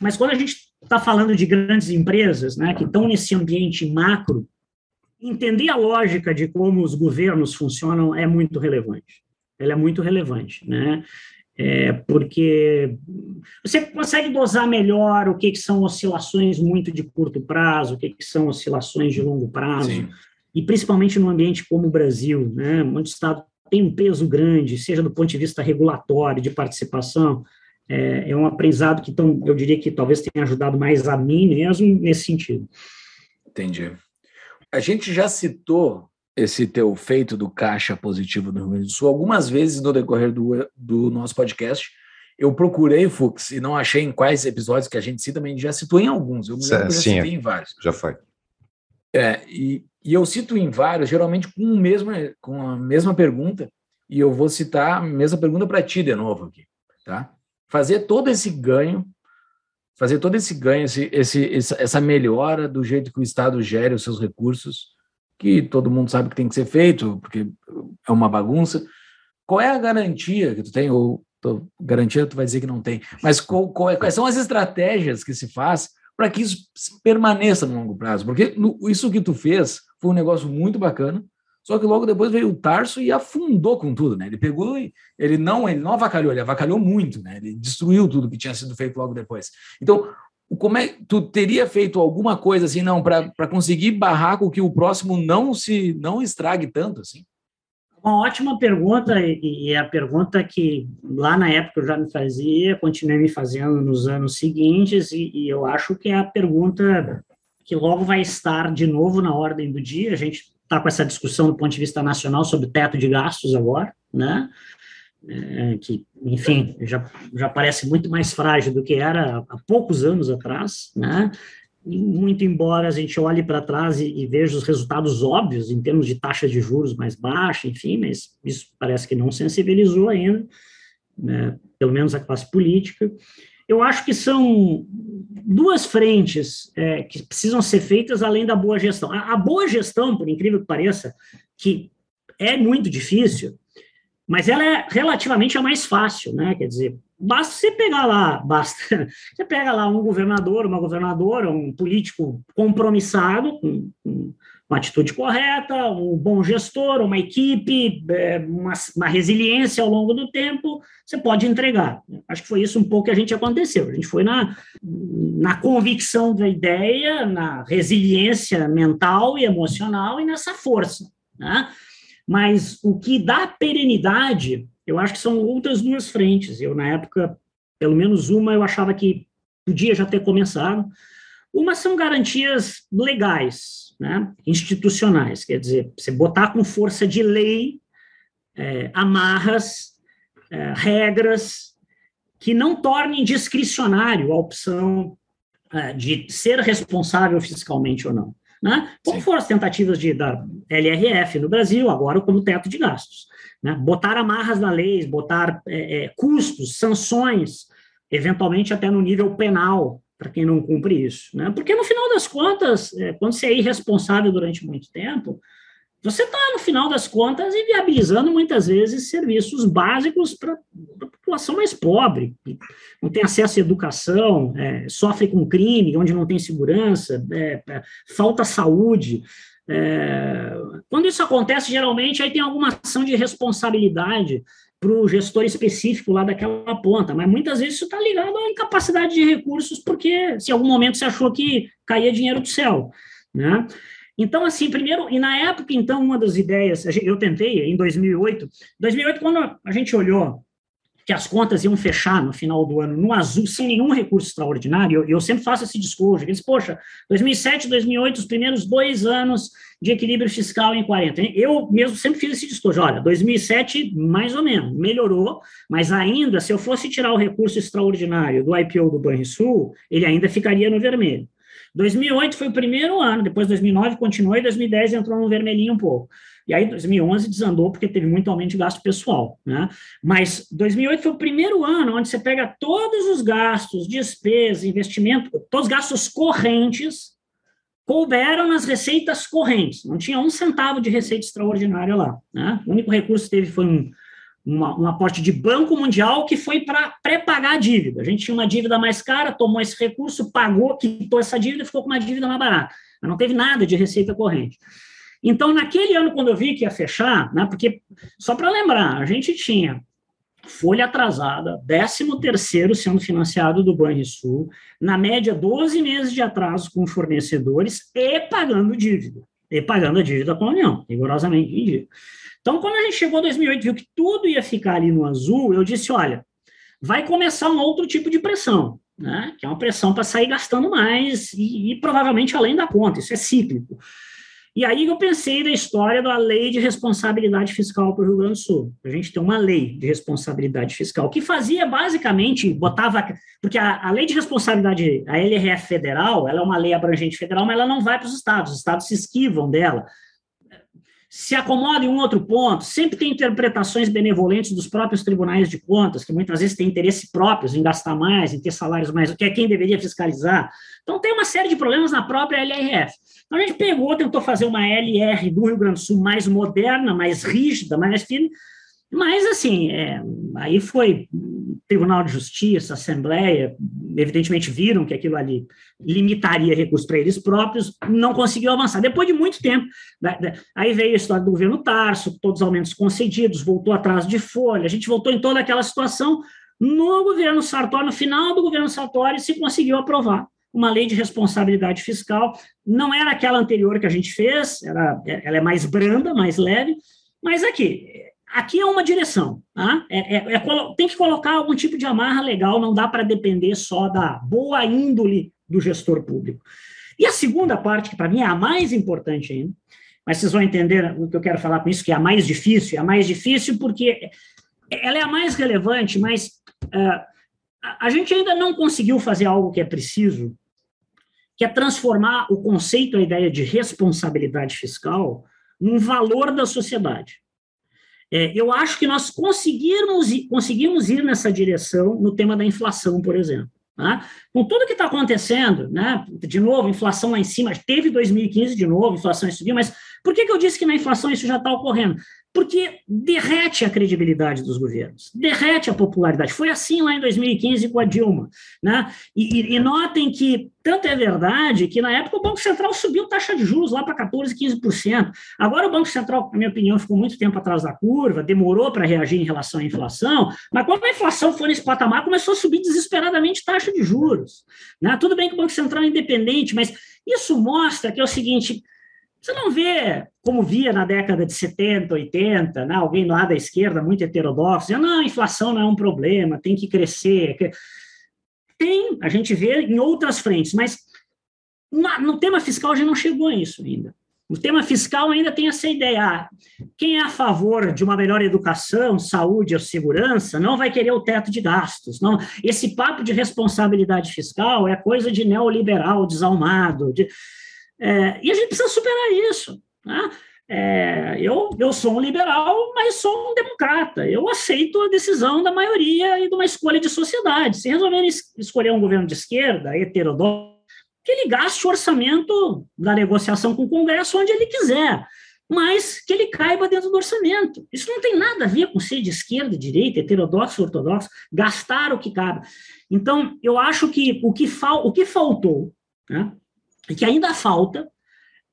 mas quando a gente está falando de grandes empresas, né, que estão nesse ambiente macro, entender a lógica de como os governos funcionam é muito relevante. Ela é muito relevante, né? é, porque você consegue dosar melhor o que, que são oscilações muito de curto prazo, o que, que são oscilações de longo prazo, Sim. e principalmente num ambiente como o Brasil, né, onde o Estado tem um peso grande, seja do ponto de vista regulatório, de participação, é, é um aprendizado que, tão, eu diria que talvez tenha ajudado mais a mim mesmo nesse sentido.
Entendi. A gente já citou esse teu feito do caixa positivo do Rio Grande do Sul algumas vezes no decorrer do, do nosso podcast. Eu procurei, Fux, e não achei em quais episódios que a gente cita, mas a gente já citou em alguns. Eu me lembro que
Sim,
já citei em vários.
Já foi.
É, e, e eu cito em vários, geralmente com, o mesmo, com a mesma pergunta, e eu vou citar a mesma pergunta para ti de novo aqui, tá? Fazer todo esse ganho, fazer todo esse ganho, esse, esse, essa melhora do jeito que o Estado gere os seus recursos, que todo mundo sabe que tem que ser feito, porque é uma bagunça. Qual é a garantia que tu tem? Ou tô, garantia tu vai dizer que não tem, mas qual, qual é, quais são as estratégias que se faz para que isso permaneça no longo prazo? Porque no, isso que tu fez foi um negócio muito bacana, só que logo depois veio o Tarso e afundou com tudo, né? Ele pegou e ele não, ele não avacalhou, ele avacalhou muito, né? Ele destruiu tudo que tinha sido feito logo depois. Então, como é tu teria feito alguma coisa assim não para conseguir barrar com que o próximo não se não estrague tanto assim?
Uma ótima pergunta e é a pergunta que lá na época eu já me fazia continuei me fazendo nos anos seguintes e, e eu acho que é a pergunta que logo vai estar de novo na ordem do dia. A gente está com essa discussão do ponto de vista nacional sobre teto de gastos agora né é, que, enfim, já, já parece muito mais frágil do que era há poucos anos atrás, né? muito embora a gente olhe para trás e, e, veja os resultados óbvios em termos de taxa de juros mais baixa, enfim, mas isso parece que não sensibilizou ainda, né, pelo menos a classe política. Eu acho que são duas frentes é, que precisam ser feitas além da boa gestão. A, a boa gestão, por incrível que pareça, que é muito difícil, mas ela é relativamente a mais fácil, né? Quer dizer, basta você pegar lá, basta você pega lá um governador, uma governadora, um político compromissado com, com uma atitude correta, um bom gestor, uma equipe, é, uma, uma, resiliência ao longo do tempo, você pode entregar. Acho que foi isso um pouco que a gente aconteceu. A gente foi na, na convicção da ideia, na resiliência mental e emocional e nessa força. Né? Mas o que dá perenidade, eu acho que são outras duas frentes. Eu, na época, pelo menos uma, eu achava que podia já ter começado. Uma são garantias legais, né, institucionais, quer dizer, você botar com força de lei é, amarras, é, regras que não tornem discricionário a opção é, de ser responsável fiscalmente ou não. Né? Como Sim. foram as tentativas de, da LRF no Brasil, agora como teto de gastos. Né? Botar amarras na lei, botar é, é, custos, sanções, eventualmente até no nível penal, para quem não cumpre isso. Né? Porque, no final das contas, é, quando você é irresponsável durante muito tempo, você está, no final das contas, inviabilizando muitas vezes serviços básicos para a população mais pobre, que não tem acesso à educação, é, sofre com crime, onde não tem segurança, é, é, falta saúde. É, quando isso acontece, geralmente, aí tem alguma ação de responsabilidade para o gestor específico lá daquela ponta, mas muitas vezes isso está ligado à incapacidade de recursos, porque se em algum momento você achou que caía dinheiro do céu, né? Então, assim, primeiro, e na época, então, uma das ideias, eu tentei em 2008, 2008, quando a gente olhou que as contas iam fechar no final do ano no azul, sem nenhum recurso extraordinário, eu, eu sempre faço esse discurso, eles, poxa, 2007, 2008, os primeiros dois anos de equilíbrio fiscal em 40. Eu mesmo sempre fiz esse discurso, olha, 2007, mais ou menos, melhorou, mas ainda, se eu fosse tirar o recurso extraordinário do IPO do Banrisul, ele ainda ficaria no vermelho. 2008 foi o primeiro ano, depois 2009 continuou e 2010 entrou no vermelhinho um pouco. E aí 2011 desandou porque teve muito aumento de gasto pessoal, né? Mas 2008 foi o primeiro ano onde você pega todos os gastos, despesas, investimento, todos os gastos correntes couberam nas receitas correntes. Não tinha um centavo de receita extraordinária lá, né? O único recurso que teve foi um uma, um aporte de Banco Mundial que foi para pré-pagar a dívida. A gente tinha uma dívida mais cara, tomou esse recurso, pagou, quitou essa dívida e ficou com uma dívida mais barata. Mas não teve nada de receita corrente. Então, naquele ano, quando eu vi que ia fechar, né, porque, só para lembrar, a gente tinha folha atrasada, 13 terceiro sendo financiado do Banrisul, na média 12 meses de atraso com fornecedores e pagando dívida, pagando a dívida com a União, rigorosamente em dia. Então, quando a gente chegou em 2008 viu que tudo ia ficar ali no azul, eu disse, olha, vai começar um outro tipo de pressão, né? que é uma pressão para sair gastando mais e, e, provavelmente além da conta, isso é cíclico. E aí eu pensei na história da lei de responsabilidade fiscal para o Rio Grande do Sul. A gente tem uma lei de responsabilidade fiscal que fazia basicamente, botava, porque a, a lei de responsabilidade, a LRF federal, ela é uma lei abrangente federal, mas ela não vai para os estados, os estados se esquivam dela se acomoda em um outro ponto, sempre tem interpretações benevolentes dos próprios tribunais de contas, que muitas vezes têm interesse próprios em gastar mais, em ter salários mais, que é quem deveria fiscalizar. Então, tem uma série de problemas na própria LRF. Então, a gente pegou, tentou fazer uma LR do Rio Grande do Sul mais moderna, mais rígida, mais firme, mas, assim, é, aí foi Tribunal de Justiça, Assembleia, evidentemente viram que aquilo ali limitaria recursos para eles próprios, não conseguiu avançar. Depois de muito tempo, né, né, aí veio a história do governo Tarso, todos os aumentos concedidos, voltou atrás de folha, a gente voltou em toda aquela situação. No governo Sartori, no final do governo Sartori, se conseguiu aprovar uma lei de responsabilidade fiscal. Não era aquela anterior que a gente fez, era, ela é mais branda, mais leve, mas aqui, aqui é uma direção, tá? É, é, é, tem que colocar algum tipo de amarra legal, não dá para depender só da boa índole do gestor público. E a segunda parte, que para mim é a mais importante ainda, mas vocês vão entender o que eu quero falar com isso, que é a mais difícil, é a mais difícil porque ela é a mais relevante, mas uh, a gente ainda não conseguiu fazer algo que é preciso, que é transformar o conceito, a ideia de responsabilidade fiscal, num valor da sociedade. É, eu acho que nós conseguimos, conseguimos ir nessa direção no tema da inflação, por exemplo. Tá? Com tudo que está acontecendo, né? de novo, inflação lá em cima, teve 2015 de novo, inflação subiu, mas por que, que eu disse que na inflação isso já está ocorrendo? Porque derrete a credibilidade dos governos, derrete a popularidade. Foi assim lá em 2015 com a Dilma. Né? E, e, notem que tanto é verdade que na época o Banco Central subiu taxa de juros lá para 14%, 15%. Agora o Banco Central, na minha opinião, ficou muito tempo atrás da curva, demorou para reagir em relação à inflação, mas quando a inflação foi nesse patamar, começou a subir desesperadamente taxa de juros. Né? Tudo bem que o Banco Central é independente, mas isso mostra que é o seguinte você não vê, como via na década de 70, 80, né, alguém lá da esquerda, muito heterodoxo, dizendo, não, a inflação não é um problema, tem que crescer. Tem, a gente vê em outras frentes, mas no tema fiscal já não chegou a isso ainda. O tema fiscal ainda tem essa ideia. Ah, quem é a favor de uma melhor educação, saúde ou segurança não vai querer o teto de gastos. Não, esse papo de responsabilidade fiscal é coisa de neoliberal desalmado. De, é, e a gente precisa superar isso. Né? É, eu, eu sou um liberal, mas sou um democrata. Eu aceito a decisão da maioria e de uma escolha de sociedade. Se resolverem es escolher um governo de esquerda, heterodoxo, que ele gaste o orçamento da negociação com o Congresso onde ele quiser, mas que ele caiba dentro do orçamento. Isso não tem nada a ver com ser de esquerda, direita, heterodoxo, ortodoxo, gastar o que cabe. Então, eu acho que o que, fal o que faltou, né, e que ainda falta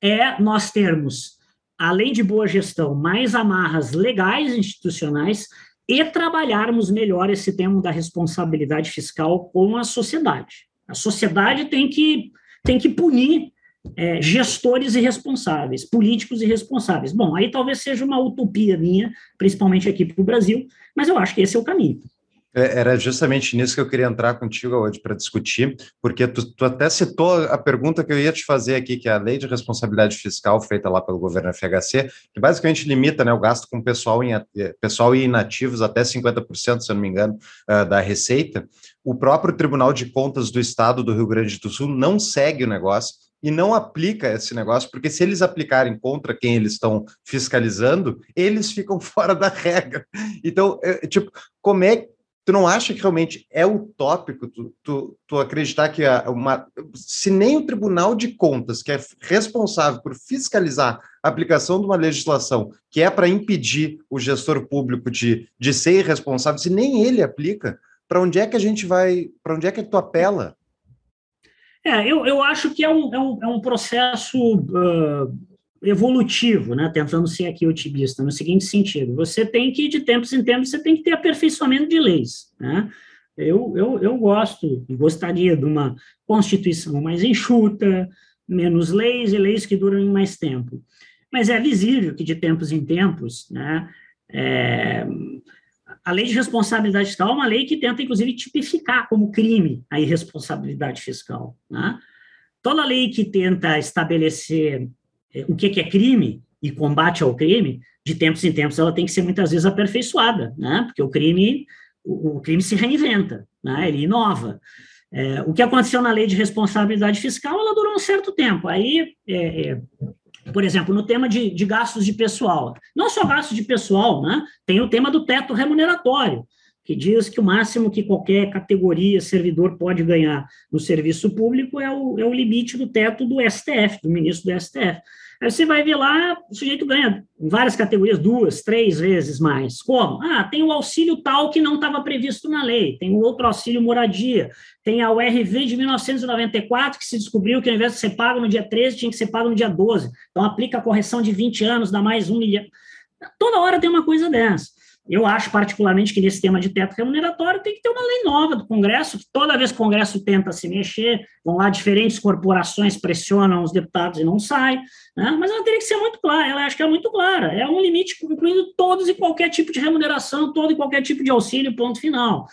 é nós termos, além de boa gestão, mais amarras legais institucionais e trabalharmos melhor esse tema da responsabilidade fiscal com a sociedade. A sociedade tem que, tem que punir é, gestores irresponsáveis, políticos irresponsáveis. Bom, aí talvez seja uma utopia minha, principalmente aqui para o Brasil, mas eu acho que esse é o caminho.
É, era justamente nisso que eu queria entrar contigo hoje para discutir, porque tu, tu, até citou a pergunta que eu ia te fazer aqui, que é a lei de responsabilidade fiscal feita lá pelo governo FHC, que basicamente limita né, o gasto com pessoal, em, eh, pessoal e inativos até 50%, se eu não me engano, uh, da receita. O próprio Tribunal de Contas do Estado do Rio Grande do Sul não segue o negócio e não aplica esse negócio, porque se eles aplicarem contra quem eles estão fiscalizando, eles ficam fora da regra. Então, é, tipo, como é tu não acha que realmente é utópico tu, tu, tu acreditar que uma, se nem o Tribunal de Contas, que é responsável por fiscalizar a aplicação de uma legislação que é para impedir o gestor público de, de ser irresponsável, se nem ele aplica, para onde é que a gente vai, para onde é que tu apela?
É, eu, eu acho que é um, é um, é um processo uh, evolutivo, né, tentando ser aqui otimista, no seguinte sentido, você tem que, de tempos em tempos, você tem que ter aperfeiçoamento de leis, né, eu, eu, eu gosto e gostaria de uma Constituição mais enxuta, menos leis e leis que duram mais tempo, mas é visível que, de tempos em tempos, né, é, a lei de responsabilidade fiscal é uma lei que tenta, inclusive, tipificar como crime a irresponsabilidade fiscal, né, Toda lei que tenta estabelecer o que, é crime e combate ao crime, de tempos em tempos ela tem que ser muitas vezes aperfeiçoada, né? Porque o crime, o, o crime se reinventa, né? Ele inova. É, o que aconteceu na lei de responsabilidade fiscal, ela durou um certo tempo. Aí, é, é, por exemplo, no tema de, de, gastos de pessoal, não só gastos de pessoal, né? Tem o tema do teto remuneratório, que diz que o máximo que qualquer categoria servidor pode ganhar no serviço público é o, é o limite do teto do STF, do ministro do STF. Aí você vai ver lá, o sujeito ganha em várias categorias, duas, três vezes mais. Como? Ah, tem o auxílio tal que não estava previsto na lei, tem o outro auxílio moradia, tem a URV de 1994 que se descobriu que ao invés de ser pago no dia 13, tinha que ser pago no dia 12. Então aplica a correção de 20 anos, dá mais um milhão. Toda hora tem uma coisa dessa. Eu acho, particularmente, que nesse tema de teto remuneratório tem que ter uma lei nova do Congresso, que toda vez que o Congresso tenta se mexer, vão lá diferentes corporações, pressionam os deputados e não sai, né? mas ela teria que ser muito clara, ela acho que é muito clara, é um limite incluindo todos e qualquer tipo de remuneração, todo e qualquer tipo de auxílio, ponto final.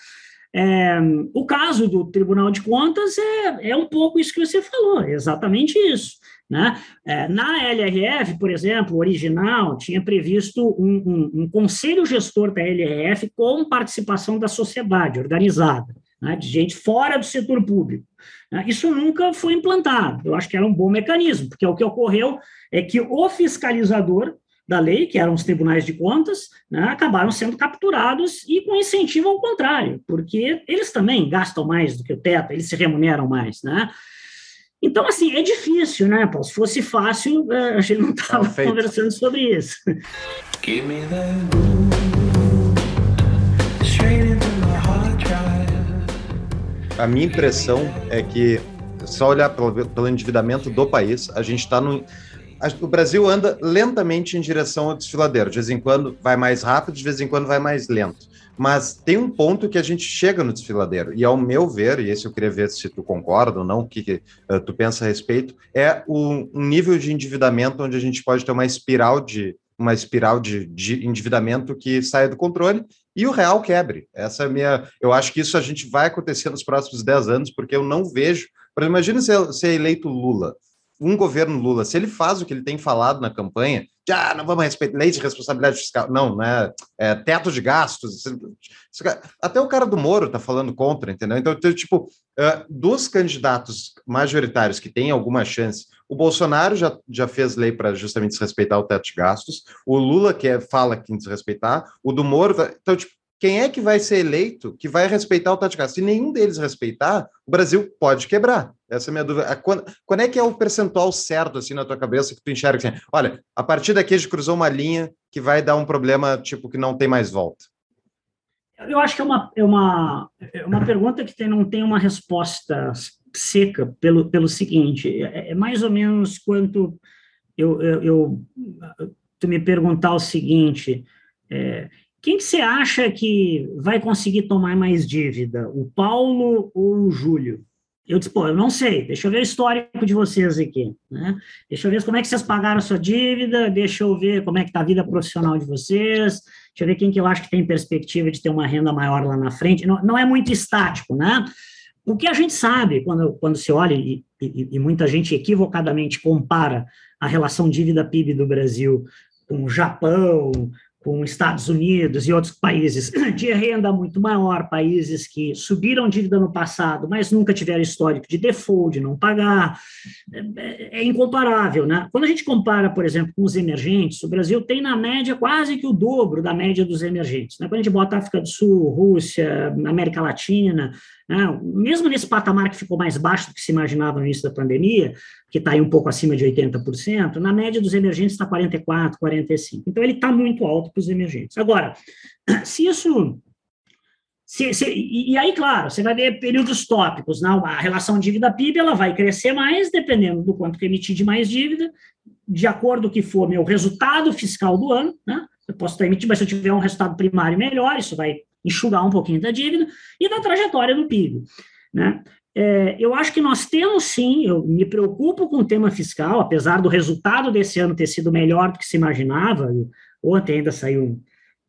É, o caso do Tribunal de Contas é, é um pouco isso que você falou, exatamente isso. Né? É, na LRF, por exemplo, original, tinha previsto um, um, um, conselho gestor da LRF com participação da sociedade organizada. né, de gente fora do setor público. Né, isso nunca foi implantado. Eu acho que era um bom mecanismo, porque o que ocorreu é que o fiscalizador da lei, que eram os tribunais de contas, né, acabaram sendo capturados e com incentivo ao contrário, porque eles também gastam mais do que o teto, eles se remuneram mais, né? Então, assim, é difícil, né, Paulo? Se fosse fácil, eh, a gente não estava conversando sobre isso. Give me
A minha impressão é que, só olhar pelo, pelo endividamento do país, a gente está no. O Brasil anda lentamente em direção ao desfiladeiro. De vez em quando vai mais rápido, de vez em quando vai mais lento. Mas tem um ponto que a gente chega no desfiladeiro, e ao meu ver, e esse eu queria ver se tu concorda ou não, o que, que uh, tu pensa a respeito, é um, um nível de endividamento onde a gente pode ter uma espiral de uma espiral de, de endividamento que saia do controle e o real quebre. Essa é minha. Eu acho que isso a gente vai acontecer nos próximos 10 anos, porque eu não vejo. Imagina se, se é eleito Lula um governo Lula, se ele faz o que ele tem falado na campanha, já ah, não vamos respeitar lei de responsabilidade fiscal, não, né? É, teto de gastos. Até o cara do Moro está falando contra, entendeu? Então, tipo, uh, dos candidatos majoritários que têm alguma chance, o Bolsonaro já, já fez lei para justamente desrespeitar o teto de gastos, o Lula que fala que desrespeitar, o do Moro. Então, tipo, quem é que vai ser eleito que vai respeitar o de gastos? Se nenhum deles respeitar, o Brasil pode quebrar. Essa é a minha dúvida. Quando, quando é que é o percentual certo, assim, na tua cabeça, que tu enxerga assim, olha, a partir daqui a gente cruzou uma linha que vai dar um problema, tipo, que não tem mais volta?
Eu acho que é uma, é uma, é uma pergunta que tem, não tem uma resposta seca pelo, pelo seguinte, é, é mais ou menos quanto eu, eu, eu, tu me perguntar o seguinte, é, quem que você acha que vai conseguir tomar mais dívida, o Paulo ou o Júlio? Eu disse, pô, eu não sei, deixa eu ver o histórico de vocês aqui, né? Deixa eu ver como é que vocês pagaram a sua dívida, deixa eu ver como é que está a vida profissional de vocês, deixa eu ver quem que eu acho que tem perspectiva de ter uma renda maior lá na frente. Não, não é muito estático, né? O que a gente sabe, quando, quando se olha, e, e, e muita gente equivocadamente compara a relação dívida-PIB do Brasil com o Japão, com Estados Unidos e outros países de renda muito maior, países que subiram dívida no passado, mas nunca tiveram histórico de default, de não pagar, é, é, incomparável, né? Quando a gente compara, por exemplo, com os emergentes, o Brasil tem na média quase que o dobro da média dos emergentes. Né? Quando a gente bota África do Sul, Rússia, América Latina, né? mesmo nesse patamar que ficou mais baixo do que se imaginava no início da pandemia, que está aí um pouco acima de 80%, na média dos emergentes está 44%, 45%. Então, ele está muito alto para os emergentes. Agora, se isso. Se, se, e, aí, claro, você vai ver períodos tópicos. Né? A relação dívida-PIB ela vai crescer mais, dependendo do quanto que emitir de mais dívida, de acordo que for meu resultado fiscal do ano. Né? Eu posso estar emitindo, mas se eu tiver um resultado primário melhor, isso vai enxugar um pouquinho da dívida, e da trajetória do PIB. Né? É, eu acho que nós temos sim, eu me preocupo com o tema fiscal, apesar do resultado desse ano ter sido melhor do que se imaginava. Ontem ainda saiu um,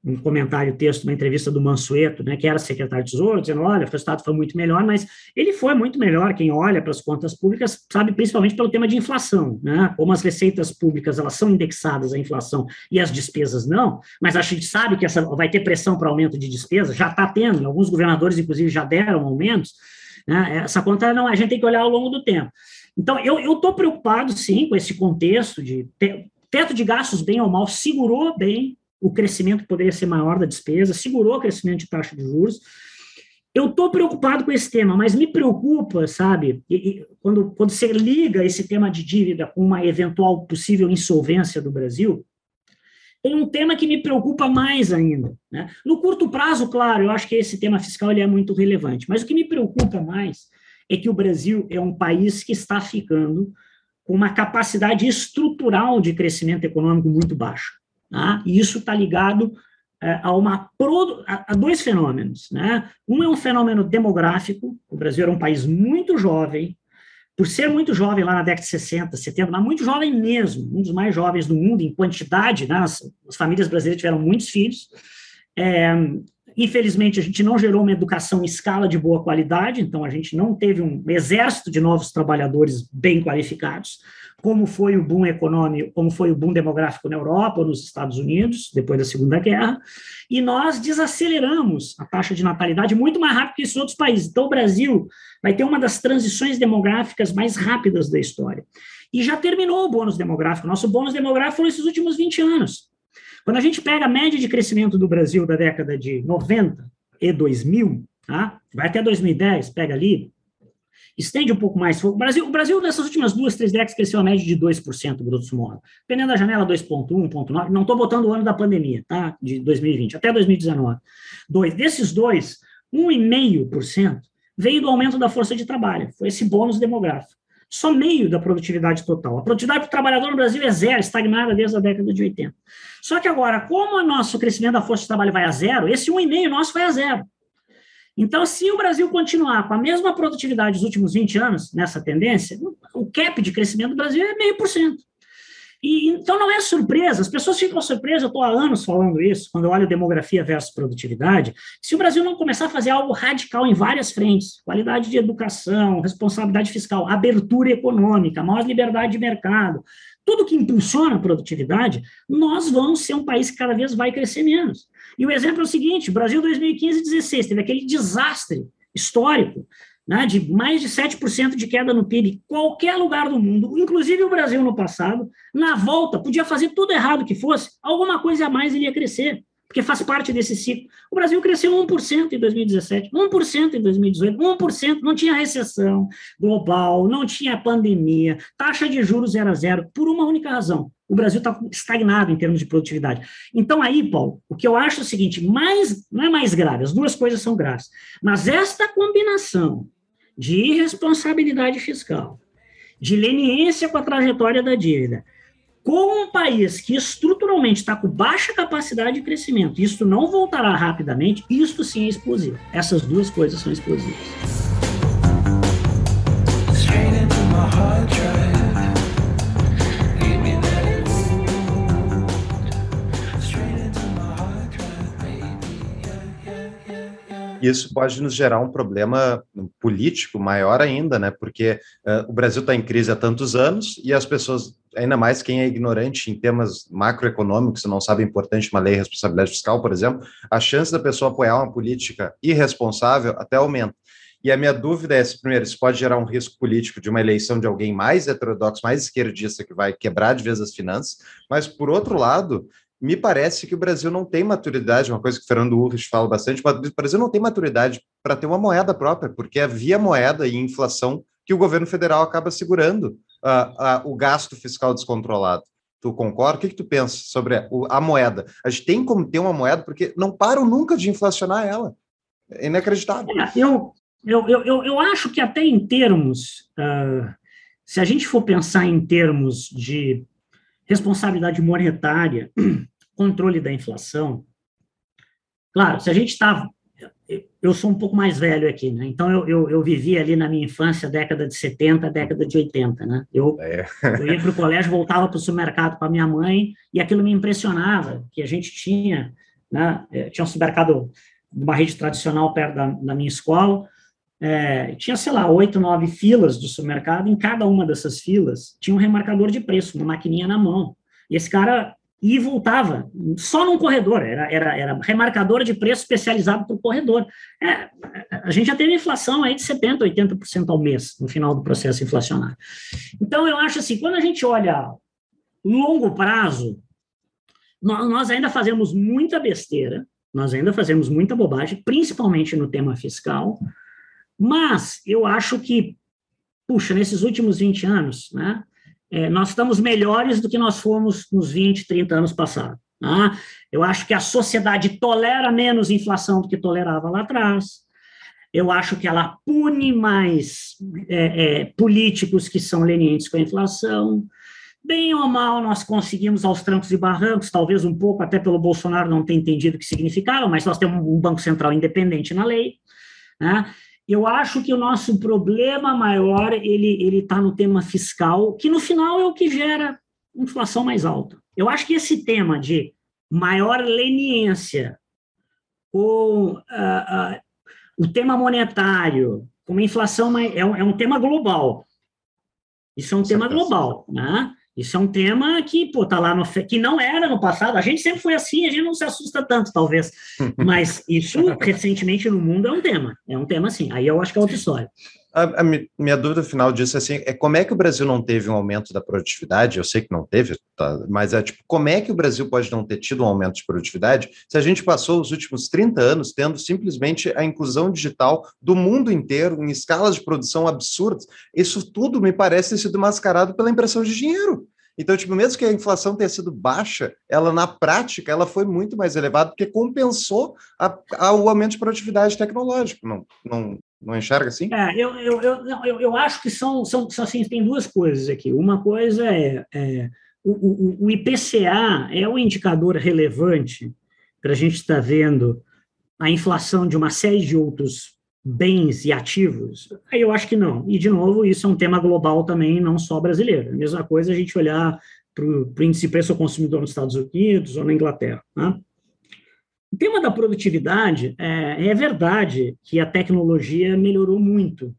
um comentário, texto, uma entrevista do Mansueto, né, que era secretário de Tesouro, dizendo: olha, o resultado foi muito melhor, mas ele foi muito melhor. Quem olha para as contas públicas sabe, principalmente pelo tema de inflação, né? Como as receitas públicas elas são indexadas à inflação e as despesas não, mas a gente sabe que essa vai ter pressão para aumento de despesas, já está tendo, alguns governadores, inclusive, já deram aumentos. Né? Essa conta não, a gente tem que olhar ao longo do tempo. Então, eu estou preocupado, sim, com esse contexto de teto de gastos, bem ou mal, segurou bem o crescimento que poderia ser maior da despesa, segurou o crescimento de taxa de juros. Eu estou preocupado com esse tema, mas me preocupa, sabe, e, e, quando, quando você liga esse tema de dívida com uma eventual possível insolvência do Brasil, tem um tema que me preocupa mais ainda. Né? No curto prazo, claro, eu acho que esse tema fiscal ele é muito relevante, mas o que me preocupa mais é que o Brasil é um país que está ficando com uma capacidade estrutural de crescimento econômico muito baixa. Tá? E isso está ligado é, a, uma, a, dois fenômenos. Né? Um é um fenômeno demográfico, o Brasil era um país muito jovem, por ser muito jovem lá na década de 60, 70, mas muito jovem mesmo, um dos mais jovens do mundo em quantidade, né? as, as famílias brasileiras tiveram muitos filhos, é, Infelizmente, a gente não gerou uma educação em escala de boa qualidade, então a gente não teve um exército de novos trabalhadores bem qualificados, como foi o boom econômico, como foi o boom demográfico na Europa nos Estados Unidos, depois da Segunda Guerra, e nós desaceleramos a taxa de natalidade muito mais rápido que esses outros países. Então, o Brasil vai ter uma das transições demográficas mais rápidas da história. E já terminou o bônus demográfico. Nosso bônus demográfico foi nesses últimos 20 anos. Quando a gente pega a média de crescimento do Brasil da década de 90 e 2000, tá? vai até 2010, pega ali, estende um pouco mais. O Brasil, o Brasil nessas últimas duas, três décadas, cresceu a média de 2%, grosso modo. Dependendo da janela, 2,1, 1,9. Não estou botando o ano da pandemia, tá? De 2020, até 2019. Dois. Desses dois, 1,5% veio do aumento da força de trabalho. Foi esse bônus demográfico só meio da produtividade total. A produtividade do trabalhador no Brasil é zero, estagnada desde a década de 80. Só que agora, como o nosso crescimento da força de trabalho vai a zero, esse 1,5 nosso vai a zero. Então, se o Brasil continuar com a mesma produtividade dos últimos 20 anos, nessa tendência, o cap de crescimento do Brasil é meio por cento. E, então não é surpresa, as pessoas ficam surpresas, eu estou há anos falando isso, quando eu olho demografia versus produtividade, se o Brasil não começar a fazer algo radical em várias frentes, qualidade de educação, responsabilidade fiscal, abertura econômica, maior liberdade de mercado, tudo que impulsiona a produtividade, nós vamos ser um país que cada vez vai crescer menos. E o exemplo é o seguinte, Brasil 2015 e 2016 teve aquele desastre histórico né, de mais de 7% de queda no PIB, qualquer lugar do mundo, inclusive o Brasil no passado, na volta, podia fazer tudo errado que fosse, alguma coisa a mais ele ia crescer, porque faz parte desse ciclo. O Brasil cresceu 1% em 2017, 1% em 2018, 1%, não tinha recessão global, não tinha pandemia, taxa de juros era zero, por uma única razão. O Brasil está estagnado em termos de produtividade. Então, aí, Paulo, o que eu acho é o seguinte: mais, não é mais grave, as duas coisas são graves, mas esta combinação de irresponsabilidade fiscal, de leniência com a trajetória da dívida, com um país que estruturalmente está com baixa capacidade de crescimento, isso não voltará rapidamente, isso sim é explosivo. Essas duas coisas são explosivas.
Isso pode nos gerar um problema político maior ainda, né? Porque uh, o Brasil está em crise há tantos anos e as pessoas, ainda mais quem é ignorante em temas macroeconômicos, não sabe importante uma lei de responsabilidade fiscal, por exemplo, a chance da pessoa apoiar uma política irresponsável até aumenta. E a minha dúvida é, se, primeiro, isso pode gerar um risco político de uma eleição de alguém mais heterodoxo, mais esquerdista, que vai quebrar de vez as finanças, mas, por outro lado, me parece que o Brasil não tem maturidade, uma coisa que o Fernando Urrich fala bastante, o Brasil não tem maturidade para ter uma moeda própria, porque é via moeda e inflação que o governo federal acaba segurando uh, uh, o gasto fiscal descontrolado. Tu concorda? O que, que tu pensa sobre a, a, moeda? A gente tem como ter uma moeda, porque não param nunca de inflacionar ela. É inacreditável.
É, eu, eu, eu, eu acho que até em termos, uh, se a gente for pensar em termos de responsabilidade monetária, controle da inflação. Claro, se a gente está. Eu sou um pouco mais velho aqui, né? Então eu, eu, eu vivi ali na minha infância, década de 70, década de 80, né? Eu, é. eu ia para o colégio, voltava para o supermercado com a minha mãe e aquilo me impressionava, que a gente tinha, né? É, tinha um supermercado de uma rede tradicional perto da, da minha escola, é, tinha, sei lá, oito, nove filas do supermercado, em cada uma dessas filas tinha um remarcador de preço, uma maquininha na mão. E esse cara e voltava, só num corredor, era, era, era remarcador de preço especializado para o corredor. É, a gente já teve inflação aí de 70%, 80% ao mês, no final do processo inflacionário. Então, eu acho assim, quando a gente olha longo prazo, nós, nós ainda fazemos muita besteira, nós ainda fazemos muita bobagem, principalmente no tema fiscal, mas eu acho que, puxa, nesses últimos 20 anos, né, é, nós estamos melhores do que nós fomos nos 20, 30 anos passados. Né? Eu acho que a sociedade tolera menos inflação do que tolerava lá atrás. Eu acho que ela pune mais é, é, políticos que são lenientes com a inflação. Bem ou mal, nós conseguimos aos trancos e barrancos, talvez um pouco até pelo Bolsonaro não ter entendido o que significava, mas nós temos um Banco Central independente na lei. Né? Eu acho que o nosso problema maior ele ele está no tema fiscal, que no final é o que gera inflação mais alta. Eu acho que esse tema de maior leniência com uh, uh, o tema monetário, como a inflação é um, é um tema global. Isso é um tema global, né? Isso é um tema que, pô, tá lá no que não era no passado. A gente sempre foi assim, a gente não se assusta tanto, talvez. Mas isso recentemente no mundo é um tema. É um tema assim. Aí eu acho que é outra história.
A, a, minha dúvida final disso é assim, é como é que o Brasil não teve um aumento da produtividade? Eu sei que não teve, tá, mas é tipo, como é que o Brasil pode não ter tido um aumento de produtividade se a gente passou os últimos 30 anos tendo simplesmente a inclusão digital do mundo inteiro em escalas de produção absurdas? Isso tudo me parece ter sido mascarado pela impressão de dinheiro. Então, tipo, mesmo que a inflação tenha sido baixa, ela na prática ela foi muito mais elevada porque compensou a, a, o aumento de produtividade tecnológica. Não, não, não enxerga assim?
É, eu, eu, eu, eu, acho que são, são, são assim, tem duas coisas aqui. Uma coisa é, é o, o, o, IPCA é um indicador relevante para a gente estar tá vendo a inflação de uma série de outros bens e ativos? Aí eu acho que não. E, de novo, isso é um tema global também, não só brasileiro. A mesma coisa a gente olhar para o índice preço ao consumidor nos Estados Unidos ou na Inglaterra. Né? O tema da produtividade, é, é verdade que a tecnologia melhorou muito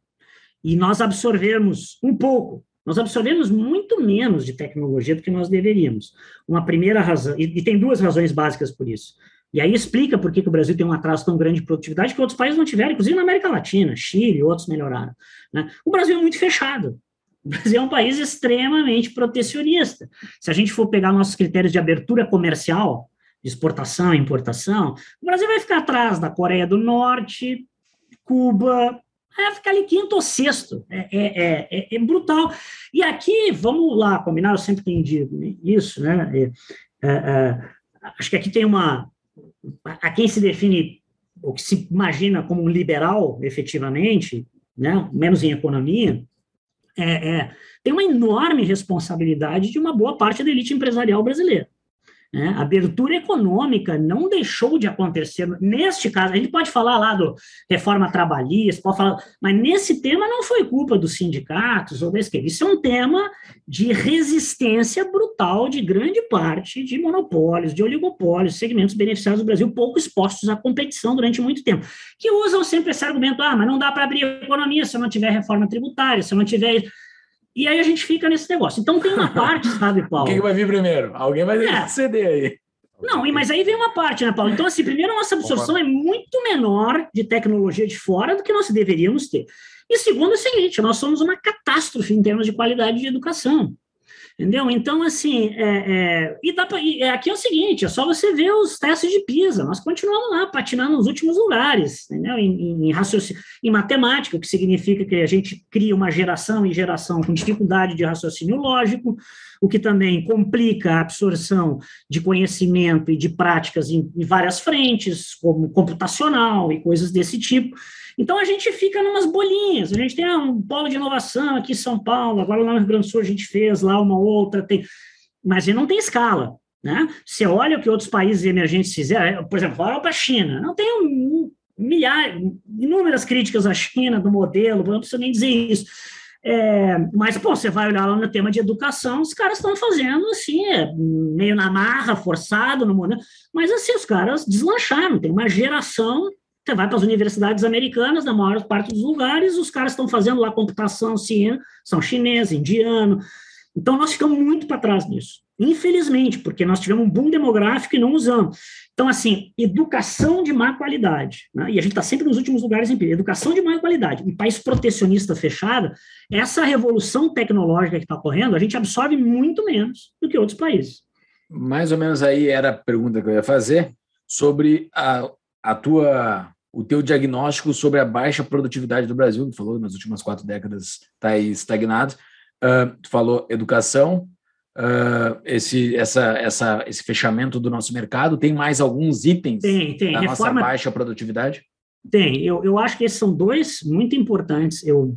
e nós absorvemos um pouco, nós absorvemos muito menos de tecnologia do que nós deveríamos. Uma primeira razão, e, e tem duas razões básicas por isso. E aí explica por que, que o Brasil tem um atraso tão grande de produtividade que outros países não tiveram, inclusive na América Latina, Chile, outros melhoraram. Né? O Brasil é muito fechado. O Brasil é um país extremamente protecionista. Se a gente for pegar nossos critérios de abertura comercial, de exportação e importação, o Brasil vai ficar atrás da Coreia do Norte, Cuba, vai ficar ali quinto ou sexto. É, é, é, é, brutal. E aqui, vamos lá, combinar, eu sempre tenho dito isso, né? É, é, é, acho que aqui tem uma. A quem se define, ou que se imagina como um liberal, efetivamente, né, menos em economia, tem uma enorme responsabilidade de uma boa parte da elite empresarial brasileira. Né? Abertura econômica não deixou de acontecer. Neste caso, a gente pode falar lá do reforma trabalhista, pode falar, mas nesse tema não foi culpa dos sindicatos ou da esquerda. Isso é um tema de resistência brutal de grande parte de monopólios, de oligopólios, segmentos beneficiados do Brasil, pouco expostos à competição durante muito tempo, que usam sempre esse argumento: ah, mas não dá para abrir economia se não tiver reforma tributária, se não tiver e aí a gente fica nesse negócio. Então tem uma parte, sabe, Paulo?
Quem vai vir primeiro? Alguém vai é. ceder aí.
Não, mas aí vem uma parte, né, Paulo? Então, assim, primeiro, a nossa absorção é muito menor de tecnologia de fora do que nós deveríamos ter. E segundo, é o seguinte: nós somos uma catástrofe em termos de qualidade de educação. Entendeu? Então, assim, é, é, e, dá pra, e aqui é o seguinte: é só você ver os testes de PISA. Nós continuamos lá, patinando nos últimos lugares, entendeu? Em, em, raciocínio, em matemática, o que significa que a gente cria uma geração e geração com dificuldade de raciocínio lógico, o que também complica a absorção de conhecimento e de práticas em, em várias frentes, como computacional e coisas desse tipo. Então a gente fica numas bolinhas. A gente tem ah, um polo de inovação aqui em São Paulo, agora lá no Rio Grande do Sul a gente fez lá uma outra, tem, mas ele não tem escala. Né? Você olha o que outros países emergentes fizeram, é, por exemplo, olha para a China, não tem um, milhares, inúmeras críticas à China, do modelo, não preciso nem dizer isso. É, mas, pô, você vai olhar lá no tema de educação, os caras estão fazendo assim, é, meio na marra, forçado no modelo, mas assim, os caras deslancharam, tem uma geração você vai para as universidades americanas, na maior parte dos lugares, os caras estão fazendo lá computação, ciência, são chinês, indiano. Então, nós ficamos muito para trás nisso. Infelizmente, porque nós tivemos um boom demográfico e não usamos. Então, assim, educação de má qualidade, né? e a gente está sempre nos últimos lugares em educação de má qualidade, em país protecionista fechado, essa revolução tecnológica que está ocorrendo, a gente absorve muito menos do que outros países.
Mais ou menos aí era a pergunta que eu ia fazer sobre a, a tua o teu diagnóstico sobre a baixa produtividade do Brasil, que falou nas últimas quatro décadas está aí estagnado. Uh, tu falou educação, uh, esse, essa, essa, esse fechamento do nosso mercado. Tem mais alguns itens
tem, tem.
da Reforma... nossa baixa produtividade?
Tem, eu, eu acho que esses são dois muito importantes. Eu,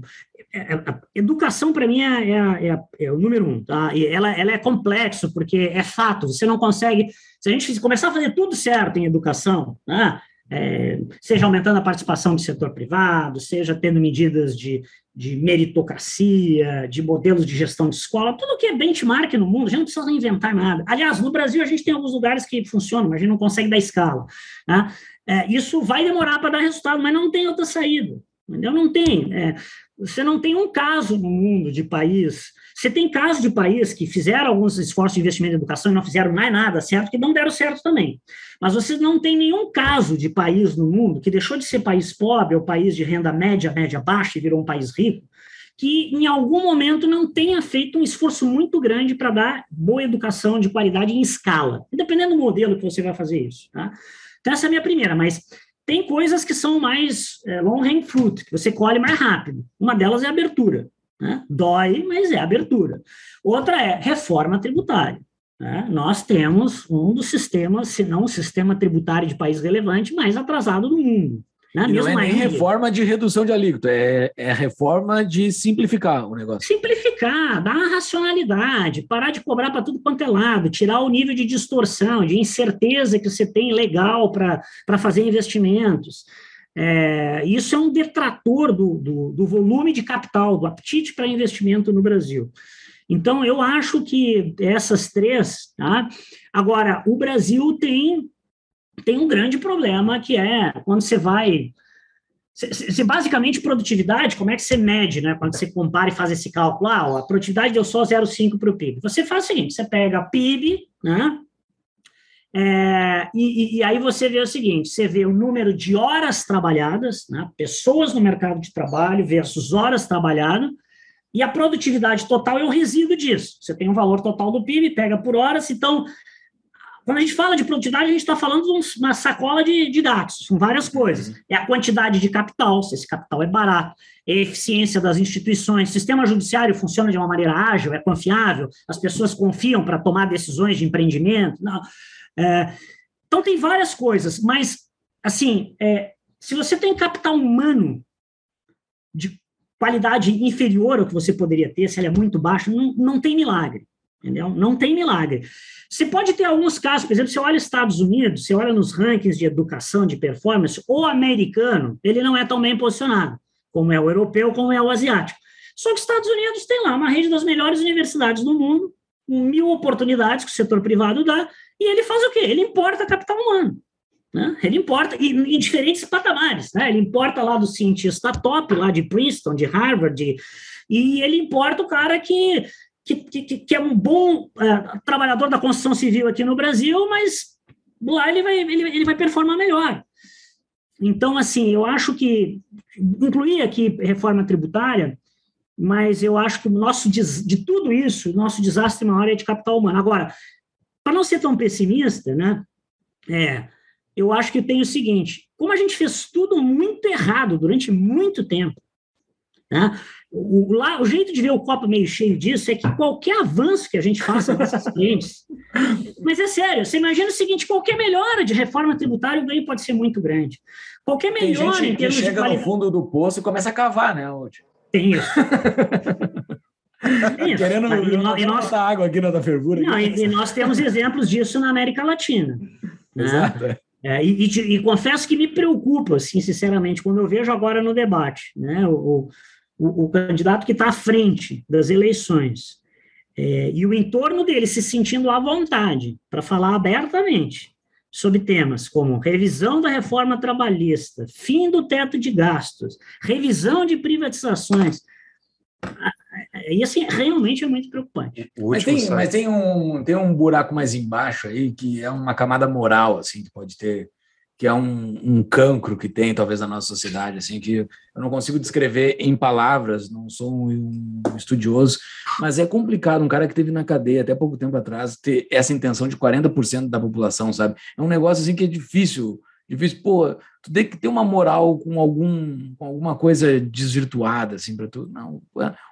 é, é, educação, para mim, é, é, é, é, o número um. Tá? E ela, ela é complexo, porque é fato, você não consegue. Se a gente começar a fazer tudo certo em educação, né, é, seja aumentando a participação do setor privado, seja tendo medidas de, de meritocracia, de modelos de gestão de escola, tudo que é benchmark no mundo, a gente não precisa inventar nada. Aliás, no Brasil a gente tem alguns lugares que funcionam, mas a gente não consegue dar escala. Né? é, isso vai demorar para dar resultado, mas não tem outra saída. Entendeu? Não tem. É, você não tem um caso no mundo de país. Você tem casos de país que fizeram alguns esforços de investimento em educação e não fizeram mais nada certo, que não deram certo também. Mas você não tem nenhum caso de país no mundo que deixou de ser país pobre ou país de renda média, média baixa e virou um país rico, que em algum momento não tenha feito um esforço muito grande para dar boa educação de qualidade em escala, dependendo do modelo que você vai fazer isso. Tá? Então, essa é a minha primeira, mas tem coisas que são mais é, long hang fruit, que você colhe mais rápido. Uma delas é a abertura. Né? Dói, mas é abertura. Outra é reforma tributária. Né? Nós temos um dos sistemas, se não o sistema tributário de país relevante, mais atrasado do mundo.
Na não é nem reforma de redução de alíquota, é, é reforma de simplificar o negócio.
Simplificar, dar uma racionalidade, parar de cobrar para tudo quanto é lado, tirar o nível de distorção, de incerteza que você tem legal para fazer investimentos. É, isso é um detrator do, do, do volume de capital, do apetite para investimento no Brasil. Então, eu acho que essas três. Tá? Agora, o Brasil tem tem um grande problema que é quando você vai. Se, basicamente produtividade, como é que você mede, né? Quando você compara e faz esse cálculo, ah, a produtividade deu só 0,5 para o PIB. Você faz o seguinte: você pega PIB, né? É, e, e, aí você vê o seguinte: você vê o número de horas trabalhadas, né, pessoas no mercado de trabalho versus horas trabalhadas, e a produtividade total é o resíduo disso. Você tem um valor total do PIB, pega por horas, então quando a gente fala de produtividade, a gente está falando de uma sacola de, de dados, com várias coisas. É a quantidade de capital, se esse capital é barato, é a eficiência das instituições, o sistema judiciário funciona de uma maneira ágil, é confiável, as pessoas confiam para tomar decisões de empreendimento. Não. É, então, tem várias coisas, mas, assim, é, se você tem capital humano de qualidade inferior ao que você poderia ter, se ele é muito baixo, não, não tem milagre. Entendeu? Não tem milagre. Você pode ter alguns casos, por exemplo, você olha Estados Unidos, você olha nos rankings de educação, de performance, o americano, ele não é tão bem posicionado, como é o europeu, como é o asiático. Só que os Estados Unidos tem lá uma rede das melhores universidades do mundo, mil oportunidades que o setor privado dá, e ele faz o quê? Ele importa capital humano. Né? Ele importa e, em diferentes patamares. Né? Ele importa lá do cientista top, lá de Princeton, de Harvard, de, e ele importa o cara que que, que, que é um bom é, trabalhador da construção civil aqui no Brasil, mas lá ele vai, ele, ele vai performar melhor. Então, assim, eu acho que incluir aqui reforma tributária, mas eu acho que o nosso de tudo isso, o nosso desastre maior é de capital humano. Agora, para não ser tão pessimista, né? É, eu acho que tem o seguinte: como a gente fez tudo muito errado durante muito tempo, né? O, lá, o jeito de ver o copo meio cheio disso é que qualquer avanço que a gente faça nessas frentes. Mas é sério, você imagina o seguinte: qualquer melhora de reforma tributária, o ganho pode ser muito grande. Qualquer melhora
Tem gente em termos que chega de qualidade... no fundo do poço e começa a cavar, né, Oti?
Tem isso.
Isso. Querendo e, nós, e nós, água aqui na da fervura.
Não, e, e, nós temos exemplos disso na América Latina. Né? Exato. Né? É, e, e, e, confesso que me preocupa, assim, sinceramente, quando eu vejo agora no debate, né, o, o, o candidato que está à frente das eleições é, e o entorno dele se sentindo à vontade para falar abertamente sobre temas como revisão da reforma trabalhista, fim do teto de gastos, revisão de privatizações. E assim, realmente é muito preocupante.
Mas, tem, mas tem, um, tem um buraco mais embaixo aí, que é uma camada moral, assim, que pode ter que é um, um cancro que tem, talvez, na nossa sociedade, assim, que eu não consigo descrever em palavras, não sou um, um estudioso, mas é complicado, um cara que teve na cadeia até pouco tempo atrás, ter essa intenção de 40% da população, sabe? É um negócio, assim, que é difícil, difícil, pô, tu tem que ter uma moral com algum com alguma coisa desvirtuada, assim, para tu, não,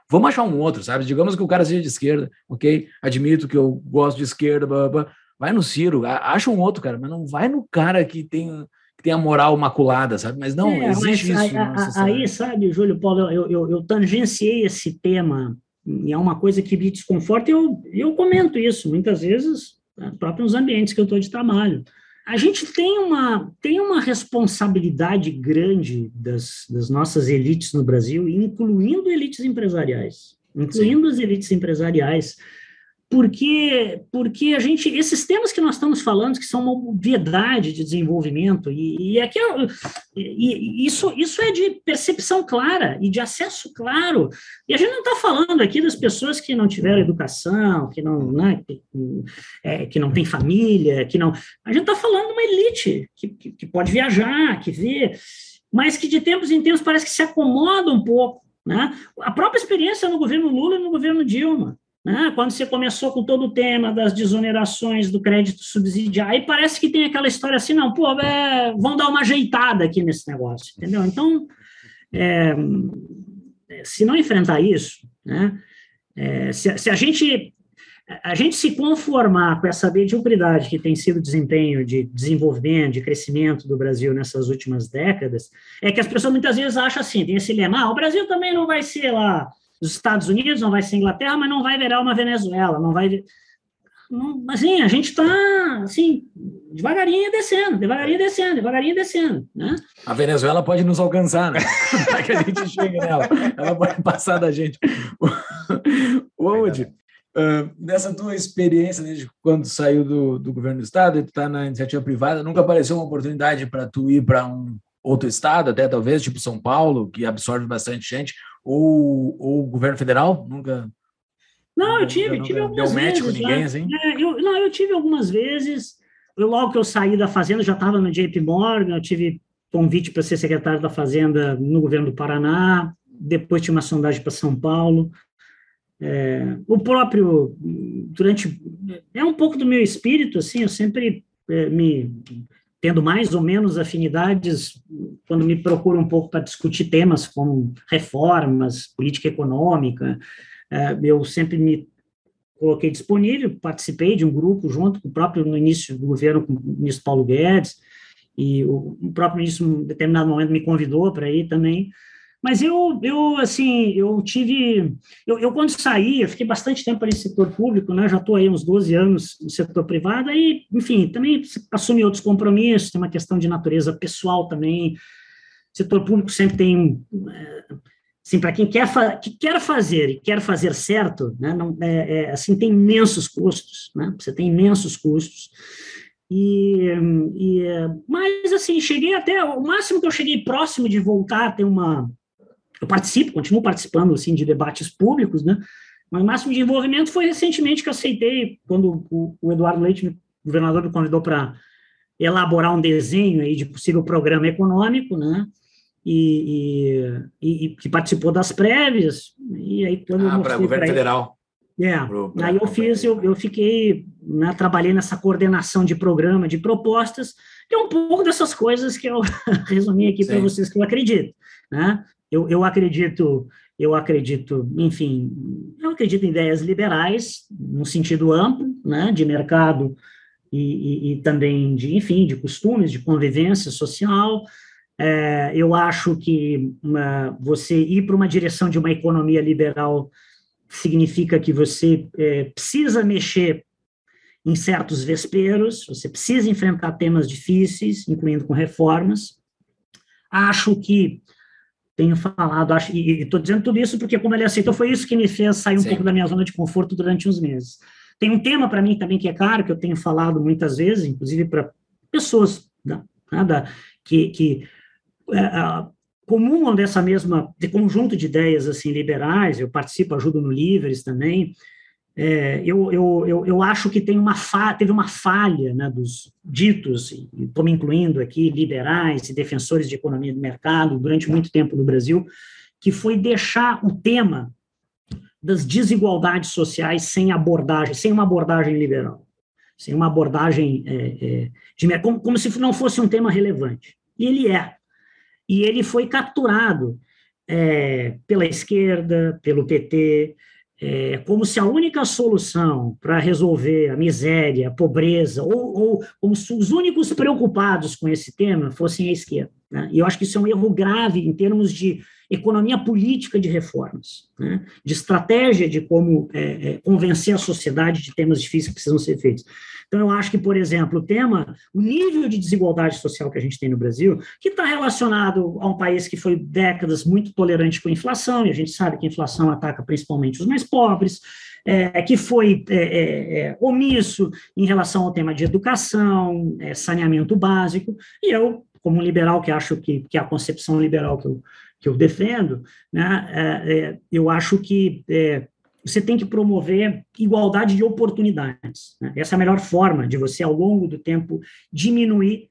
vamos achar um outro, sabe? Digamos que o cara seja de esquerda, ok? Admito que eu gosto de esquerda, blá, blá, blá Vai no Ciro, acha um outro cara, mas não vai no cara que tem, que tem a moral maculada, sabe? Mas não, é, existe mas, isso.
A, aí, sabe, Júlio Paulo, eu, eu, eu, tangenciei esse tema, e é uma coisa que me desconforta, e eu, eu comento isso muitas vezes, né, próprios ambientes que eu estou de trabalho. A gente tem uma, tem uma responsabilidade grande das, das nossas elites no Brasil, incluindo elites empresariais, incluindo Sim. as elites empresariais, porque porque a gente esses temas que nós estamos falando que são uma obviedade de desenvolvimento e, e, aqui, é e, isso isso é de percepção clara e de acesso claro e a gente não está falando aqui das pessoas que não tiveram educação que não né, que, é, que não tem família que não a gente está falando de uma elite que, que, que pode viajar que vê mas que de tempos em tempos parece que se acomoda um pouco né? a própria experiência no governo Lula e no governo Dilma né? Quando você começou com todo o tema das desonerações do crédito subsidiário, aí parece que tem aquela história assim, não, pô, é, vão dar uma ajeitada aqui nesse negócio, entendeu? Então, é, se não enfrentar isso, né, é, se, se, a gente a gente se conformar com essa mediocridade que tem sido o desempenho de desenvolvimento, de crescimento do Brasil nessas últimas décadas, é que as pessoas muitas vezes acham assim, tem esse lema, ah, o Brasil também não vai ser lá dos Estados Unidos, não vai ser Inglaterra, mas não vai virar uma Venezuela, não vai. Não, assim, a gente está assim, devagarinho descendo, devagarinho descendo, devagarinho descendo. Né?
A Venezuela pode nos alcançar, né? Para que a gente chegue nela. Ela pode passar da gente. Woody, uh, nessa tua experiência, desde quando saiu do, do governo do Estado, e tu está na iniciativa privada, nunca apareceu uma oportunidade para tu ir para um outro estado, até talvez, tipo São Paulo, que absorve bastante gente, ou, ou o governo federal? Nunca.
Não, eu tive, tive algumas deu vezes. Ninguém, assim? É, eu, não, eu tive algumas vezes. Eu, logo que eu saí da Fazenda, já estava no JP Morgan, eu tive convite para ser secretário da Fazenda no governo do Paraná, depois tinha uma sondagem para São Paulo. É, o próprio, durante, é um pouco do meu espírito, assim, eu sempre é, me tendo mais ou menos afinidades quando me procuro um pouco para discutir temas como reformas, política econômica. É, eu sempre me coloquei disponível, participei de um grupo junto com o próprio no início do governo, com o ministro Paulo Guedes, e o próprio ministro, em determinado momento, me convidou para ir também. Mas eu, eu assim, eu tive. Eu, eu, quando saí, eu fiquei bastante tempo ali no setor público, né? Já estou aí uns 12 anos no setor privado, aí, enfim, também assumi outros compromissos, tem uma questão de natureza pessoal também. O setor público sempre tem. É, assim, para quem quer, que quer fazer e quer fazer certo, né? Não, é, é, assim, tem imensos custos, né? Você tem imensos custos. E, e, mas assim cheguei até o máximo que eu cheguei próximo de voltar a ter uma eu participo, continuo participando assim de debates públicos, né? Mas o máximo de envolvimento foi recentemente que eu aceitei quando o, o Eduardo Leite, o governador, me convidou para elaborar um desenho aí de possível programa econômico, né? E, e, e que participou das prévias. E aí quando
ah, para o governo federal.
É, pro, aí eu fiz, eu, eu fiquei, né, trabalhei nessa coordenação de programa, de propostas, que é um pouco dessas coisas que eu resumi aqui para vocês que eu acredito, né? Eu, eu acredito, eu acredito, enfim, eu acredito em ideias liberais, no sentido amplo, né, de mercado e, e, e também de, enfim, de costumes, de convivência social. É, eu acho que uma, você ir para uma direção de uma economia liberal significa que você é, precisa mexer em certos vesperos, você precisa enfrentar temas difíceis, incluindo com reformas. Acho que tenho falado, acho, e estou dizendo tudo isso porque, como ele aceitou, foi isso que me fez sair um Sim. pouco da minha zona de conforto durante uns meses. Tem um tema para mim também que é caro, que eu tenho falado muitas vezes, inclusive para pessoas né, da, que, que é, comungam dessa mesma, de conjunto de ideias assim liberais, eu participo, ajudo no Livres também, é, eu, eu, eu, eu, acho que tem uma fa teve uma falha né, dos ditos, estou me incluindo aqui, liberais e defensores de economia de mercado durante muito tempo no Brasil, que foi deixar o tema das desigualdades sociais sem abordagem, sem uma abordagem liberal, sem uma abordagem é, é, de como, como se não fosse um tema relevante. E ele é. E ele foi capturado é, pela esquerda, pelo PT, é, como se a única solução para resolver a miséria, a pobreza, ou, ou, como se os únicos preocupados com esse tema fossem a esquerda. Né? E eu acho que isso é um erro grave em termos de economia política de reformas, né? de estratégia de como é, é, convencer a sociedade de temas difíceis que precisam ser feitos. Então, eu acho que, por exemplo, o tema, o nível de desigualdade social que a gente tem no Brasil, que está relacionado a um país que foi décadas muito tolerante com a inflação, e a gente sabe que a inflação ataca principalmente os mais pobres, é, que foi é, é, é omisso em relação ao tema de educação, saneamento básico, e eu, como liberal, que acho que, que a concepção liberal que eu, que eu defendo, né, é, eu acho que você tem que promover igualdade de oportunidades. Né? Essa é a melhor forma de você, ao longo do tempo, diminuir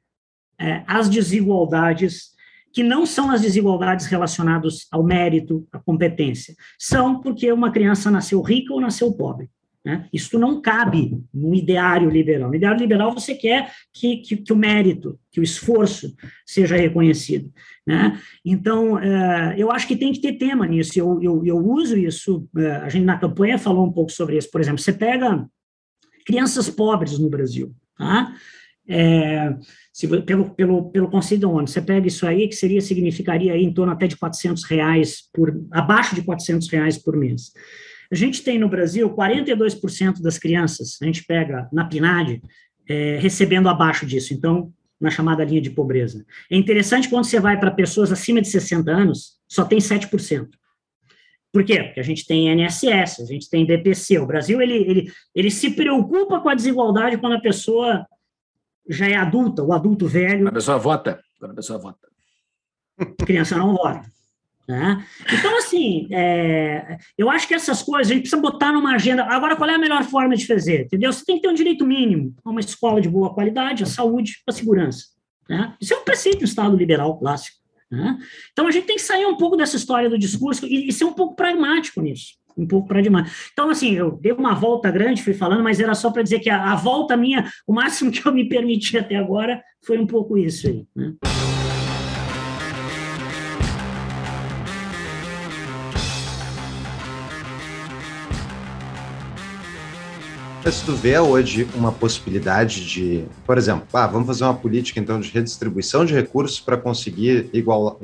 é, as desigualdades que não são as desigualdades relacionadas ao mérito, à competência. São porque uma criança nasceu rica ou nasceu pobre. Né? Isso não cabe no ideário liberal. No ideário liberal, você quer que, que, que o mérito, que o esforço seja reconhecido. Né? Então, é, eu acho que tem que ter tema nisso. Eu, eu, eu uso isso, é, a gente na campanha falou um pouco sobre isso. Por exemplo, você pega crianças pobres no Brasil. Tá? É, se, pelo, pelo, pelo conceito da ONU, você pega isso aí, que seria, significaria aí em torno até de 400 reais por, abaixo de 400 reais por mês. A gente tem no Brasil 42% das crianças, a gente pega na PNAD, é, recebendo abaixo disso, então, na chamada linha de pobreza. É interessante quando você vai para pessoas acima de 60 anos, só tem 7%. Por quê? Porque a gente tem INSS, a gente tem BPC. O Brasil ele, ele, ele se preocupa com a desigualdade quando a pessoa já é adulta, o adulto velho.
Quando a pessoa vota. Quando a pessoa vota.
A criança não vota. Né? Então, assim, é, eu acho que essas coisas a gente precisa botar numa agenda. Agora, qual é a melhor forma de fazer? Entendeu? Você tem que ter um direito mínimo a uma escola de boa qualidade, a saúde, a segurança. Né? Isso é um preceito do Estado liberal clássico. Né? Então, a gente tem que sair um pouco dessa história do discurso e, e ser um pouco pragmático nisso. Um pouco pragmático. Então, assim, eu dei uma volta grande, fui falando, mas era só para dizer que a, a volta minha, o máximo que eu me permiti até agora, foi um pouco isso aí. Né?
Se tu vê hoje uma possibilidade de, por exemplo, ah, vamos fazer uma política então de redistribuição de recursos para conseguir igual,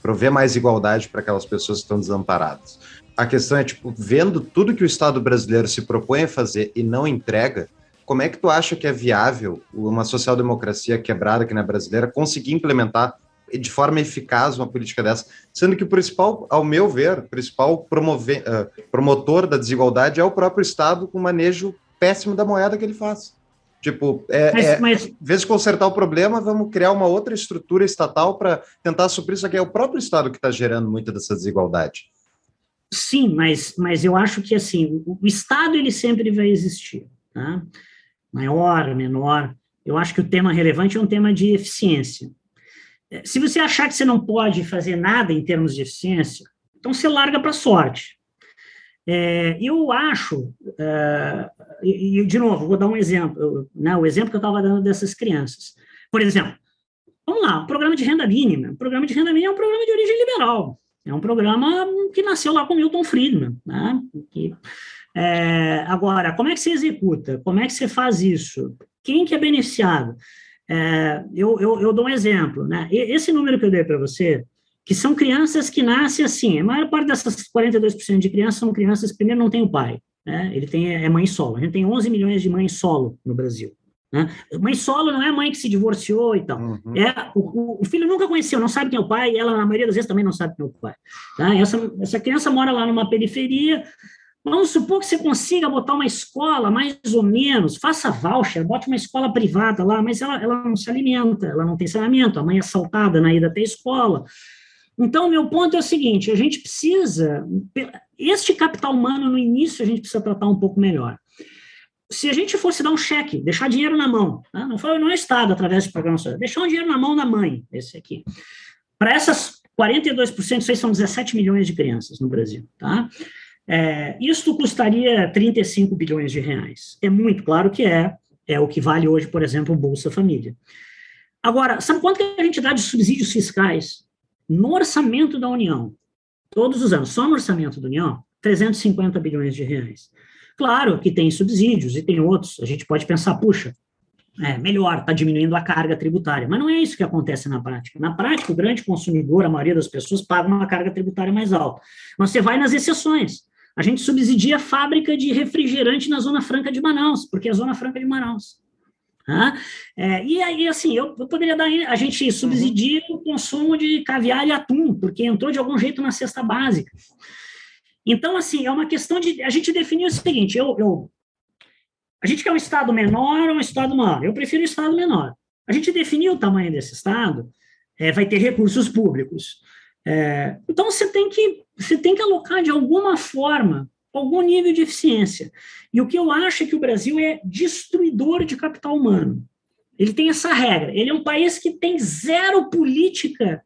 prover mais igualdade para aquelas pessoas que estão desamparadas. A questão é, tipo, vendo tudo que o Estado brasileiro se propõe a fazer e não entrega, como é que tu acha que é viável uma social-democracia quebrada que não é brasileira conseguir implementar de forma eficaz uma política dessa, sendo que o principal, ao meu ver, principal promover, uh, promotor da desigualdade é o próprio Estado com manejo péssimo da moeda que ele faz. Tipo, é, mas, é, mas... em vez de consertar o problema, vamos criar uma outra estrutura estatal para tentar suprir isso aqui. É o próprio Estado que está gerando muita dessa desigualdade.
Sim, mas, mas eu acho que assim, o, o Estado ele sempre vai existir, tá? maior, menor. Eu acho que o tema relevante é um tema de eficiência. É, se você achar que você não pode fazer nada em termos de eficiência, então você larga para a sorte. É, eu acho, é, e, de novo, vou dar um exemplo, né, o exemplo que eu estava dando dessas crianças. Por exemplo, vamos lá, o programa de renda mínima. O programa de renda mínima é um programa de origem liberal. É um programa que nasceu lá com Milton Friedman. Né, que, é, agora, como é que você executa? Como é que você faz isso? Quem que é beneficiado? É, eu, eu, eu, dou um exemplo. Né? Esse número que eu dei para você, que são crianças que nascem assim. A maior parte dessas 42% de crianças são crianças, primeiro, não tem o pai, né? ele tem, é mãe solo. A gente tem 11 milhões de mães solo no Brasil. Né? Mãe solo não é mãe que se divorciou e tal. Uhum. É, o, o, filho nunca conheceu, não sabe quem é o pai, e ela, na maioria das vezes, também não sabe quem é o pai. Tá? Essa, essa criança mora lá numa periferia, Vamos supor que você consiga botar uma escola, mais ou menos, faça voucher, bote uma escola privada lá, mas ela, ela não se alimenta, ela não tem saneamento, a mãe é assaltada na ida até a escola, então, meu ponto é o seguinte: a gente precisa, este capital humano no início a gente precisa tratar um pouco melhor. Se a gente fosse dar um cheque, deixar dinheiro na mão, né? não foi não é Estado através de programa social, deixar um dinheiro na mão da mãe, esse aqui. Para essas 42%, isso aí são 17 milhões de crianças no Brasil, tá? É, isto custaria 35 bilhões de reais. É muito claro que é, é o que vale hoje, por exemplo, o Bolsa Família. Agora, sabe quanto que a gente dá de subsídios fiscais no orçamento da União, todos os anos, só no orçamento da União, 350 bilhões de reais. Claro que tem subsídios e tem outros, a gente pode pensar, puxa, é, melhor, está diminuindo a carga tributária. Mas não é isso que acontece na prática. Na prática, o grande consumidor, a maioria das pessoas, paga uma carga tributária mais alta. Mas você vai nas exceções. A gente subsidia a fábrica de refrigerante na Zona Franca de Manaus, porque é a Zona Franca de Manaus. É, e aí, assim, eu, eu, poderia dar. A gente subsidia uhum. o consumo de caviar e atum, porque entrou de algum jeito na cesta básica. Então, assim, é uma questão de. A gente definir o seguinte: eu, eu a gente quer um Estado menor ou um Estado maior? Eu prefiro um Estado menor. A gente definiu o tamanho desse Estado, é, vai ter recursos públicos. É, então, você tem, que, você tem que alocar de alguma forma algum nível de eficiência. E o que eu acho é que o Brasil é destruidor de capital humano. Ele tem essa regra. Ele é um país que tem zero política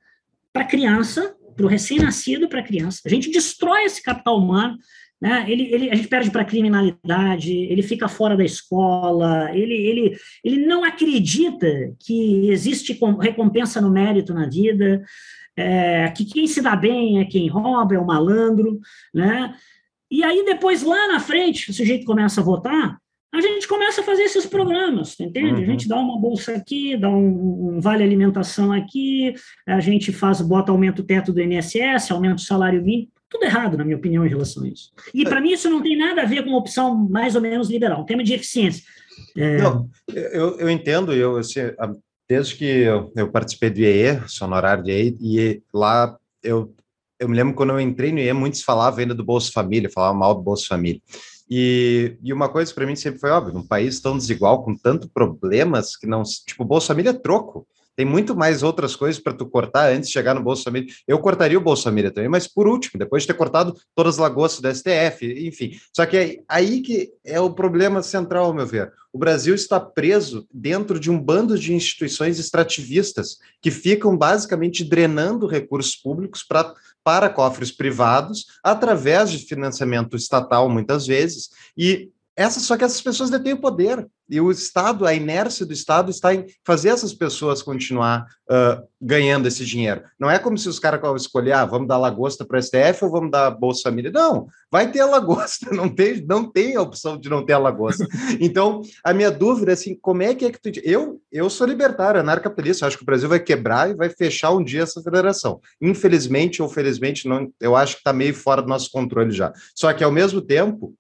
para criança, para o recém-nascido, para criança. A gente destrói esse capital humano. Né? Ele, ele, a gente perde para a criminalidade, ele fica fora da escola, ele, ele, ele não acredita que existe recompensa no mérito na vida, é, que quem se dá bem é quem rouba, é o malandro, né? E aí, depois, lá na frente, o sujeito começa a votar, a gente começa a fazer esses programas, entende? Uhum. A gente dá uma bolsa aqui, dá um, um, vale alimentação aqui, a gente faz, bota aumento teto do INSS, aumenta o salário mínimo, tudo errado, na minha opinião, em relação a isso. E para mim isso não tem nada a ver com uma opção mais ou menos liberal, um tema de eficiência.
É... Não, eu, eu entendo, eu, assim, desde que eu, eu participei do IE, sou honorário de IE, e lá eu, eu me lembro quando eu entrei no IE, muitos falavam ainda do Bolsa Família, falavam mal do Bolsa Família. E, e uma coisa para mim sempre foi óbvio, um país tão desigual, com tanto problemas, que não, tipo, Bolsa Família é troco. Tem muito mais outras coisas para tu cortar antes de chegar no Bolsa Família. Eu cortaria o Bolsa Família também, mas por último, depois de ter cortado todas as lagoas do STF, enfim. Só que é aí que é o problema central, ao meu ver. O Brasil está preso dentro de um bando de instituições extrativistas que ficam basicamente drenando recursos públicos pra, para cofres privados através de financiamento estatal, muitas vezes, e essa, só que essas pessoas detêm o poder. E o Estado, a inércia do Estado está em fazer essas pessoas continuar uh, ganhando esse dinheiro. Não é como se os caras escolher, ah, vamos dar lagosta para o STF ou vamos dar Bolsa Família. Não, vai ter a lagosta, não tem, não tem a opção de não ter a lagosta. Então, a minha dúvida é assim, como é que é que tu... Eu, eu sou libertário, anarcapitalista, acho que o Brasil vai quebrar e vai fechar um dia essa federação. Infelizmente ou felizmente, não, eu acho que está meio fora do nosso controle já. Só que, ao mesmo tempo,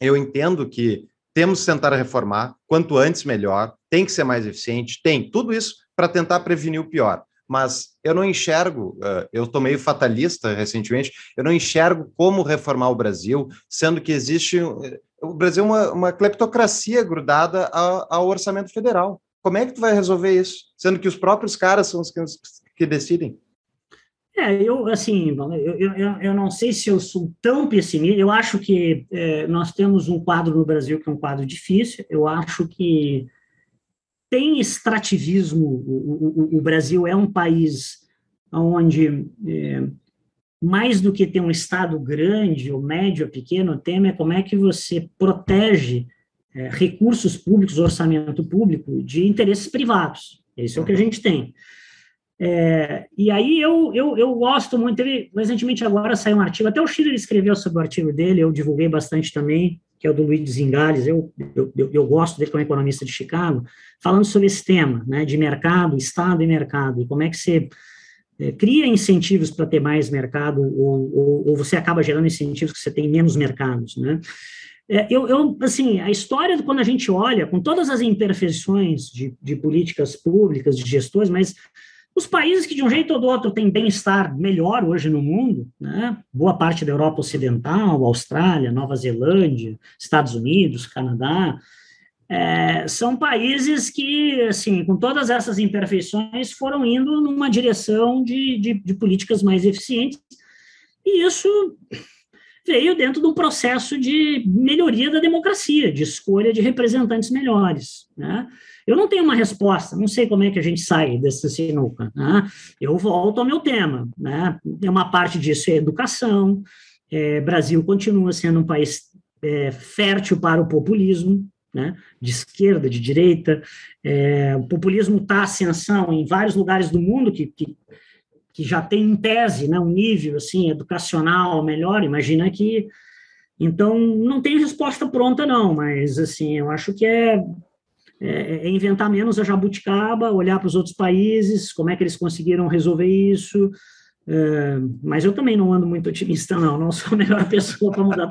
eu entendo que temos que tentar reformar, quanto antes melhor, tem que ser mais eficiente, tem tudo isso para tentar prevenir o pior. Mas eu não enxergo, uh, eu estou meio fatalista recentemente, eu não enxergo como reformar o Brasil, sendo que existe. Uh, o Brasil é uma, uma cleptocracia grudada ao, ao, orçamento federal. Como é que tu vai resolver isso? Sendo que os próprios caras são os que, que decidem.
É, eu, assim, eu, eu, eu não sei se eu sou tão pessimista, eu acho que é, nós temos um quadro no Brasil que é um quadro difícil, eu acho que tem extrativismo, o, o, o Brasil é um país onde, é, mais do que ter um Estado grande, ou médio, ou pequeno, o tema é como é que você protege é, recursos públicos, orçamento público, de interesses privados, esse é o que a gente tem. É, e aí eu, eu, eu gosto muito, ele, recentemente agora saiu um artigo, até o Schiller escreveu sobre o artigo dele, eu divulguei bastante também, que é o do Luiz Zingales, eu, eu, eu gosto dele como economista de Chicago, falando sobre esse tema, né, de mercado, Estado e mercado, e como é que você é, cria incentivos para ter mais mercado, ou, ou, ou, você acaba gerando incentivos que você tem menos mercados, né. É, eu, eu, assim, a história, quando a gente olha, com todas as imperfeições de, de políticas públicas, de gestores, mas os países que, de um jeito ou do outro, têm bem-estar melhor hoje no mundo, né? boa parte da Europa Ocidental, Austrália, Nova Zelândia, Estados Unidos, Canadá, é, são países que, assim, com todas essas imperfeições, foram indo numa direção de, de, de políticas mais eficientes, e isso veio dentro de um processo de melhoria da democracia, de escolha de representantes melhores, né? Eu não tenho uma resposta, não sei como é que a gente sai dessa sinuca. Né? Eu volto ao meu tema. Né? Uma parte disso é educação. É, Brasil continua sendo um país é, fértil para o populismo, né? de esquerda, de direita. É, o populismo está ascensão em vários lugares do mundo que, que, que já tem em tese né, um nível assim educacional melhor. Imagina que então não tem resposta pronta não, mas assim eu acho que é é, é inventar menos a jabuticaba, olhar para os outros países, como é que eles conseguiram resolver isso. É, mas eu também não ando muito otimista, não. Não sou a melhor pessoa para mudar.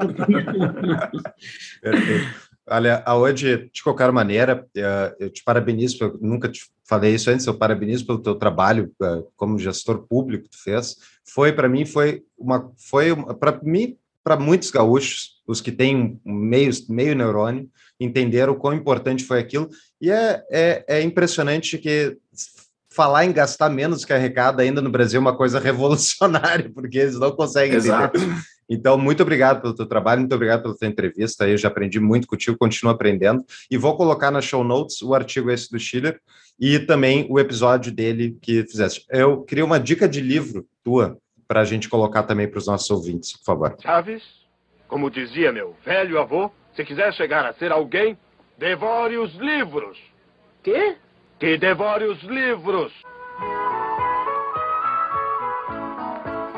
Perfeito. Olha, hoje, de qualquer maneira, é, eu te parabenizo, eu nunca te falei isso antes, eu parabenizo pelo teu trabalho é, como gestor público que tu fez. Foi, para mim, foi uma, foi para mim, para muitos gaúchos, os que têm meio, meio neurônio, entenderam o quão importante foi aquilo. E é, é, é impressionante que falar em gastar menos que arrecada ainda no Brasil é uma coisa revolucionária, porque eles não conseguem
Exato.
entender. Então, muito obrigado pelo teu trabalho, muito obrigado pela tua entrevista. Eu já aprendi muito contigo, continuo aprendendo. E vou colocar na show notes o artigo esse do Schiller e também o episódio dele que fizeste. Eu queria uma dica de livro tua para a gente colocar também para os nossos ouvintes, por favor.
Chaves, como dizia meu velho avô, se quiser chegar a ser alguém, devore os livros.
Quê?
Que devore os livros.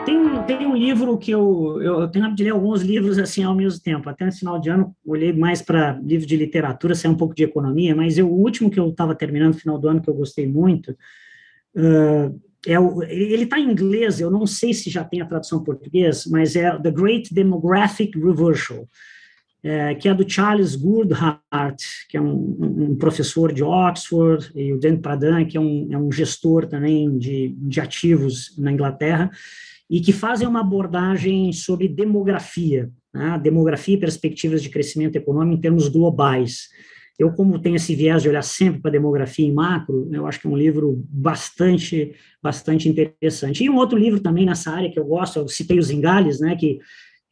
Tem, tem um livro que eu, eu tenho de ler alguns livros assim ao mesmo tempo. Até no final de ano, olhei mais para livro de literatura, sair um pouco de economia, mas eu, o último que eu estava terminando no final do ano, que eu gostei muito, uh, é ele está em inglês, eu não sei se já tem a tradução em português, mas é The Great Demographic Reversal, é, que é do Charles Goodhart, que é um, um, professor de Oxford, e o Dan Pradhan, que é um, é um gestor também de, de ativos na Inglaterra, e que fazem uma abordagem sobre demografia, né? demografia e perspectivas de crescimento econômico em termos globais. Eu, como tenho esse viés de olhar sempre para a demografia em macro, eu acho que é um livro bastante, bastante interessante. E um outro livro também nessa área que eu gosto, eu citei os Ingales, né, que,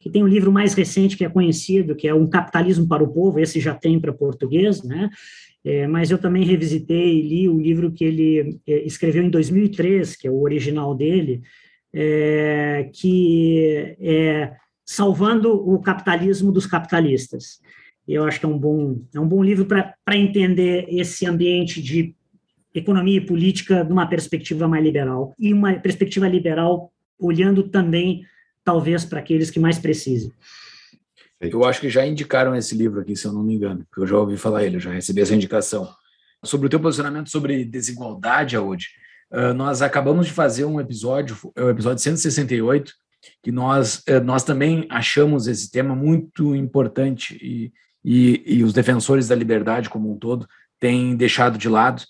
que tem um livro mais recente que é conhecido, que é Um Capitalismo para o Povo, esse já tem para português, né, é, mas eu também revisitei e li o livro que ele é, escreveu em 2003, que é o original dele, é, que é Salvando o Capitalismo dos Capitalistas. Eu acho que é um bom, é um bom livro para entender esse ambiente de economia e política de uma perspectiva mais liberal. E uma perspectiva liberal olhando também, talvez, para aqueles que mais precisam.
Eu acho que já indicaram esse livro aqui, se eu não me engano, porque eu já ouvi falar ele, eu já recebi essa indicação. Sobre o teu posicionamento sobre desigualdade, Audi, uh, nós acabamos de fazer um episódio, é o episódio 168, que nós, uh, nós também achamos esse tema muito importante e e, e os defensores da liberdade como um todo têm deixado de lado.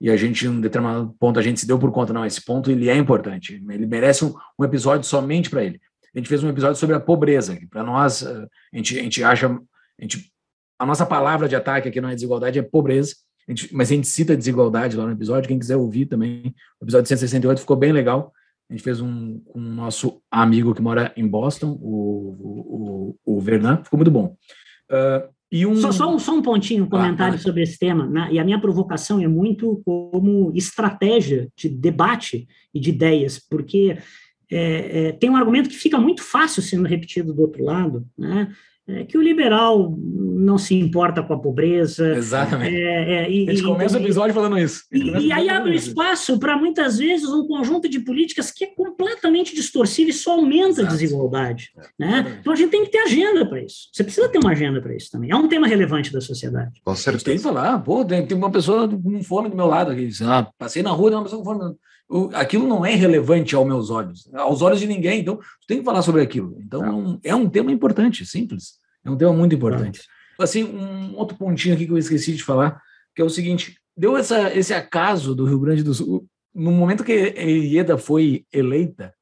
E a gente, em um determinado ponto, a gente se deu por conta, não, esse ponto ele é importante, ele merece um, um episódio somente para ele. A gente fez um episódio sobre a pobreza, para nós, a gente, a gente acha, a, gente, a nossa palavra de ataque aqui não é desigualdade, é pobreza, a gente, mas a gente cita desigualdade lá no episódio, quem quiser ouvir também, o episódio 168 ficou bem legal, a gente fez um com um nosso amigo que mora em Boston, o, o, o Vernan, ficou muito bom. Uh,
e um... Só, só, um, só um pontinho, um comentário ah, sobre esse tema, né? e a minha provocação é muito como estratégia de debate e de ideias, porque é, é, tem um argumento que fica muito fácil sendo repetido do outro lado, né? É, que o liberal não se importa com a pobreza.
Exatamente.
É,
é, e, a gente começa o episódio falando isso.
E, e aí abre espaço para, muitas vezes, um conjunto de políticas que é completamente distorsivo e só aumenta Exato. a desigualdade. É, né? Então a gente tem que ter agenda para isso. Você precisa ter uma agenda para isso também. É um tema relevante da sociedade.
Com certeza. Tem que falar, pô, tem, tem uma pessoa com fome do meu lado aqui. Ah, passei na rua, tem uma pessoa com fome aquilo não é relevante aos meus olhos, aos olhos de ninguém, então tu tem que falar sobre aquilo. Então é um tema importante, simples. É um tema muito importante. Assim, um outro pontinho aqui que eu esqueci de falar, que é o seguinte, deu essa, esse acaso do Rio Grande do Sul, no momento que Ieda foi eleita,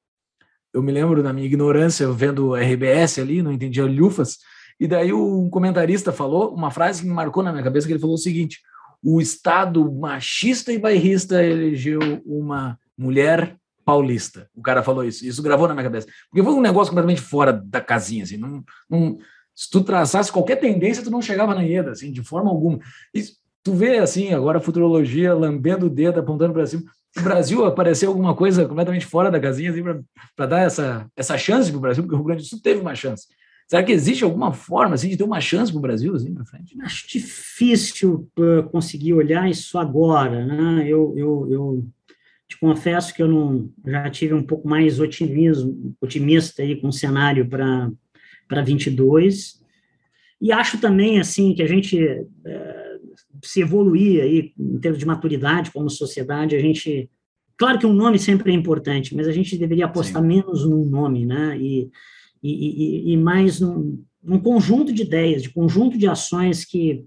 eu me lembro da minha ignorância vendo o RBS ali, não entendia lufas, e daí um comentarista falou uma frase que me marcou na minha cabeça, que ele falou o seguinte, o Estado machista e bairrista elegeu uma mulher paulista. O cara falou isso. Isso gravou na minha cabeça. Porque foi um negócio completamente fora da casinha. Assim, não, não, se tu traçasse qualquer tendência, tu não chegava na IEDA, assim, de forma alguma. E tu vê, assim, agora a futurologia lambendo o dedo, apontando para cima. O Brasil apareceu alguma coisa completamente fora da casinha, assim, para dar essa, essa chance para o Brasil, porque o Rio Grande do Sul teve uma chance. Será que existe alguma forma assim, de ter uma chance para o Brasil assim, para frente?
Acho difícil uh, conseguir olhar isso agora. Né? Eu, eu, eu te confesso que eu não já tive um pouco mais otimismo, otimista aí com o cenário para para 22 e acho também assim que a gente uh, se evoluir aí em termos de maturidade como sociedade, a gente claro que um nome sempre é importante, mas a gente deveria apostar Sim. menos num nome, né? E, e, e, mais num, conjunto de ideias, de conjunto de ações que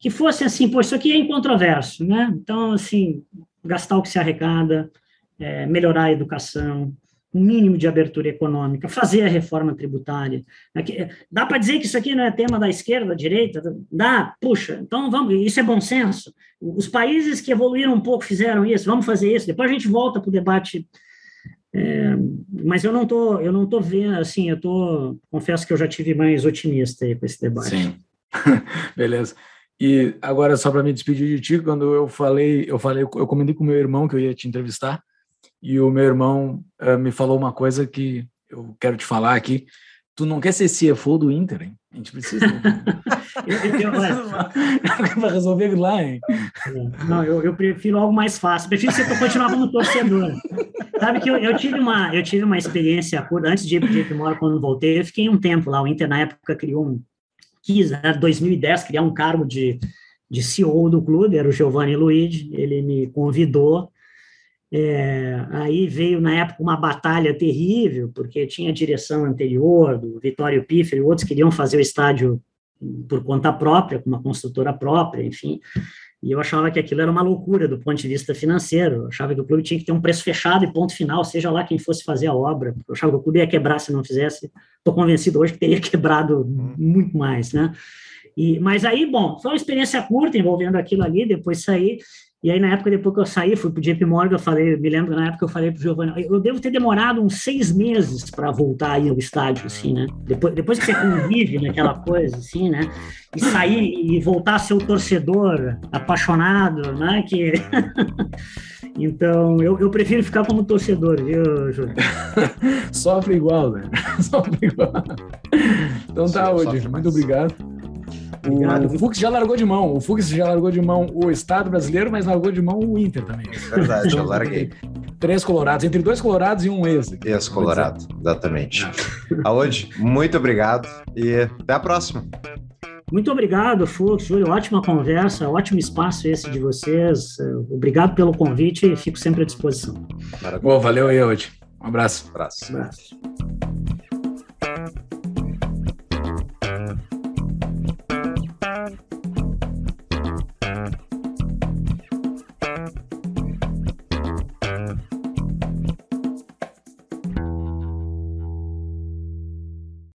que fossem assim, pô, isso aqui é incontroverso, né? Então, assim, gastar o que se arrecada, é, melhorar a educação, um mínimo de abertura econômica, fazer a reforma tributária. Dá para dizer que isso aqui não é tema da esquerda, da direita? Dá, puxa, então vamos, isso é bom senso. Os países que evoluíram um pouco fizeram isso, vamos fazer isso. Depois a gente volta para o debate. É, mas eu não tô, eu não tô vendo, assim, eu tô, confesso que eu já tive mais otimista aí com esse debate.
Sim, beleza. E agora só para me despedir de ti, quando eu falei, eu falei, eu comentei com meu irmão que eu ia te entrevistar e o meu irmão uh, me falou uma coisa que eu quero te falar aqui. Tu não quer ser CFO do Inter, hein? A gente precisa. Para resolver lá, hein?
Não, eu, eu, prefiro algo mais fácil. Prefiro continuar como torcedor. Sabe que eu, eu, tive uma, eu tive uma experiência antes de ir para o quando voltei, eu fiquei um tempo lá. O Inter, na época, criou um. Quis, né, 2010, criar um cargo de, de CEO do clube, era o Giovanni Luigi. Ele me convidou é, aí veio, na época, uma batalha terrível, porque tinha a direção anterior, do Vitório Piffer, e outros queriam fazer o estádio por conta própria, com uma construtora própria, enfim. E eu achava que aquilo era uma loucura do ponto de vista financeiro. Eu achava que o clube tinha que ter um preço fechado e ponto final, seja lá quem fosse fazer a obra. Eu achava que o clube ia quebrar se não fizesse. Estou convencido hoje que teria quebrado muito mais, né? E, mas aí, bom, foi uma experiência curta envolvendo aquilo ali, depois saí. E aí, na época, depois que eu saí, fui para o JP Morgan, eu falei, me lembro na época eu falei para o Giovanni, eu devo ter demorado uns seis meses para voltar aí ao estádio, assim, né? Depois, depois que você convive naquela coisa, assim, né? E sair e voltar a ser o torcedor apaixonado, né? Que... então, eu, eu prefiro ficar como torcedor, viu, Júlio?
Sofre igual, né? Sofre igual. Então tá, hoje. Muito obrigado. Obrigado. O Fux já largou de mão. O Fux já largou de mão o Estado brasileiro, mas largou de mão o Inter também.
Verdade, então, eu larguei.
Três colorados, entre dois colorados e um ex.
Ex-colorado, exatamente. Aonde? Muito obrigado e até a próxima.
Muito obrigado, Fux, Júlio. Ótima conversa, ótimo espaço esse de vocês. Obrigado pelo convite e fico sempre à disposição.
Maravilha. valeu aí, hoje. Um abraço.
Um abraço. Um abraço.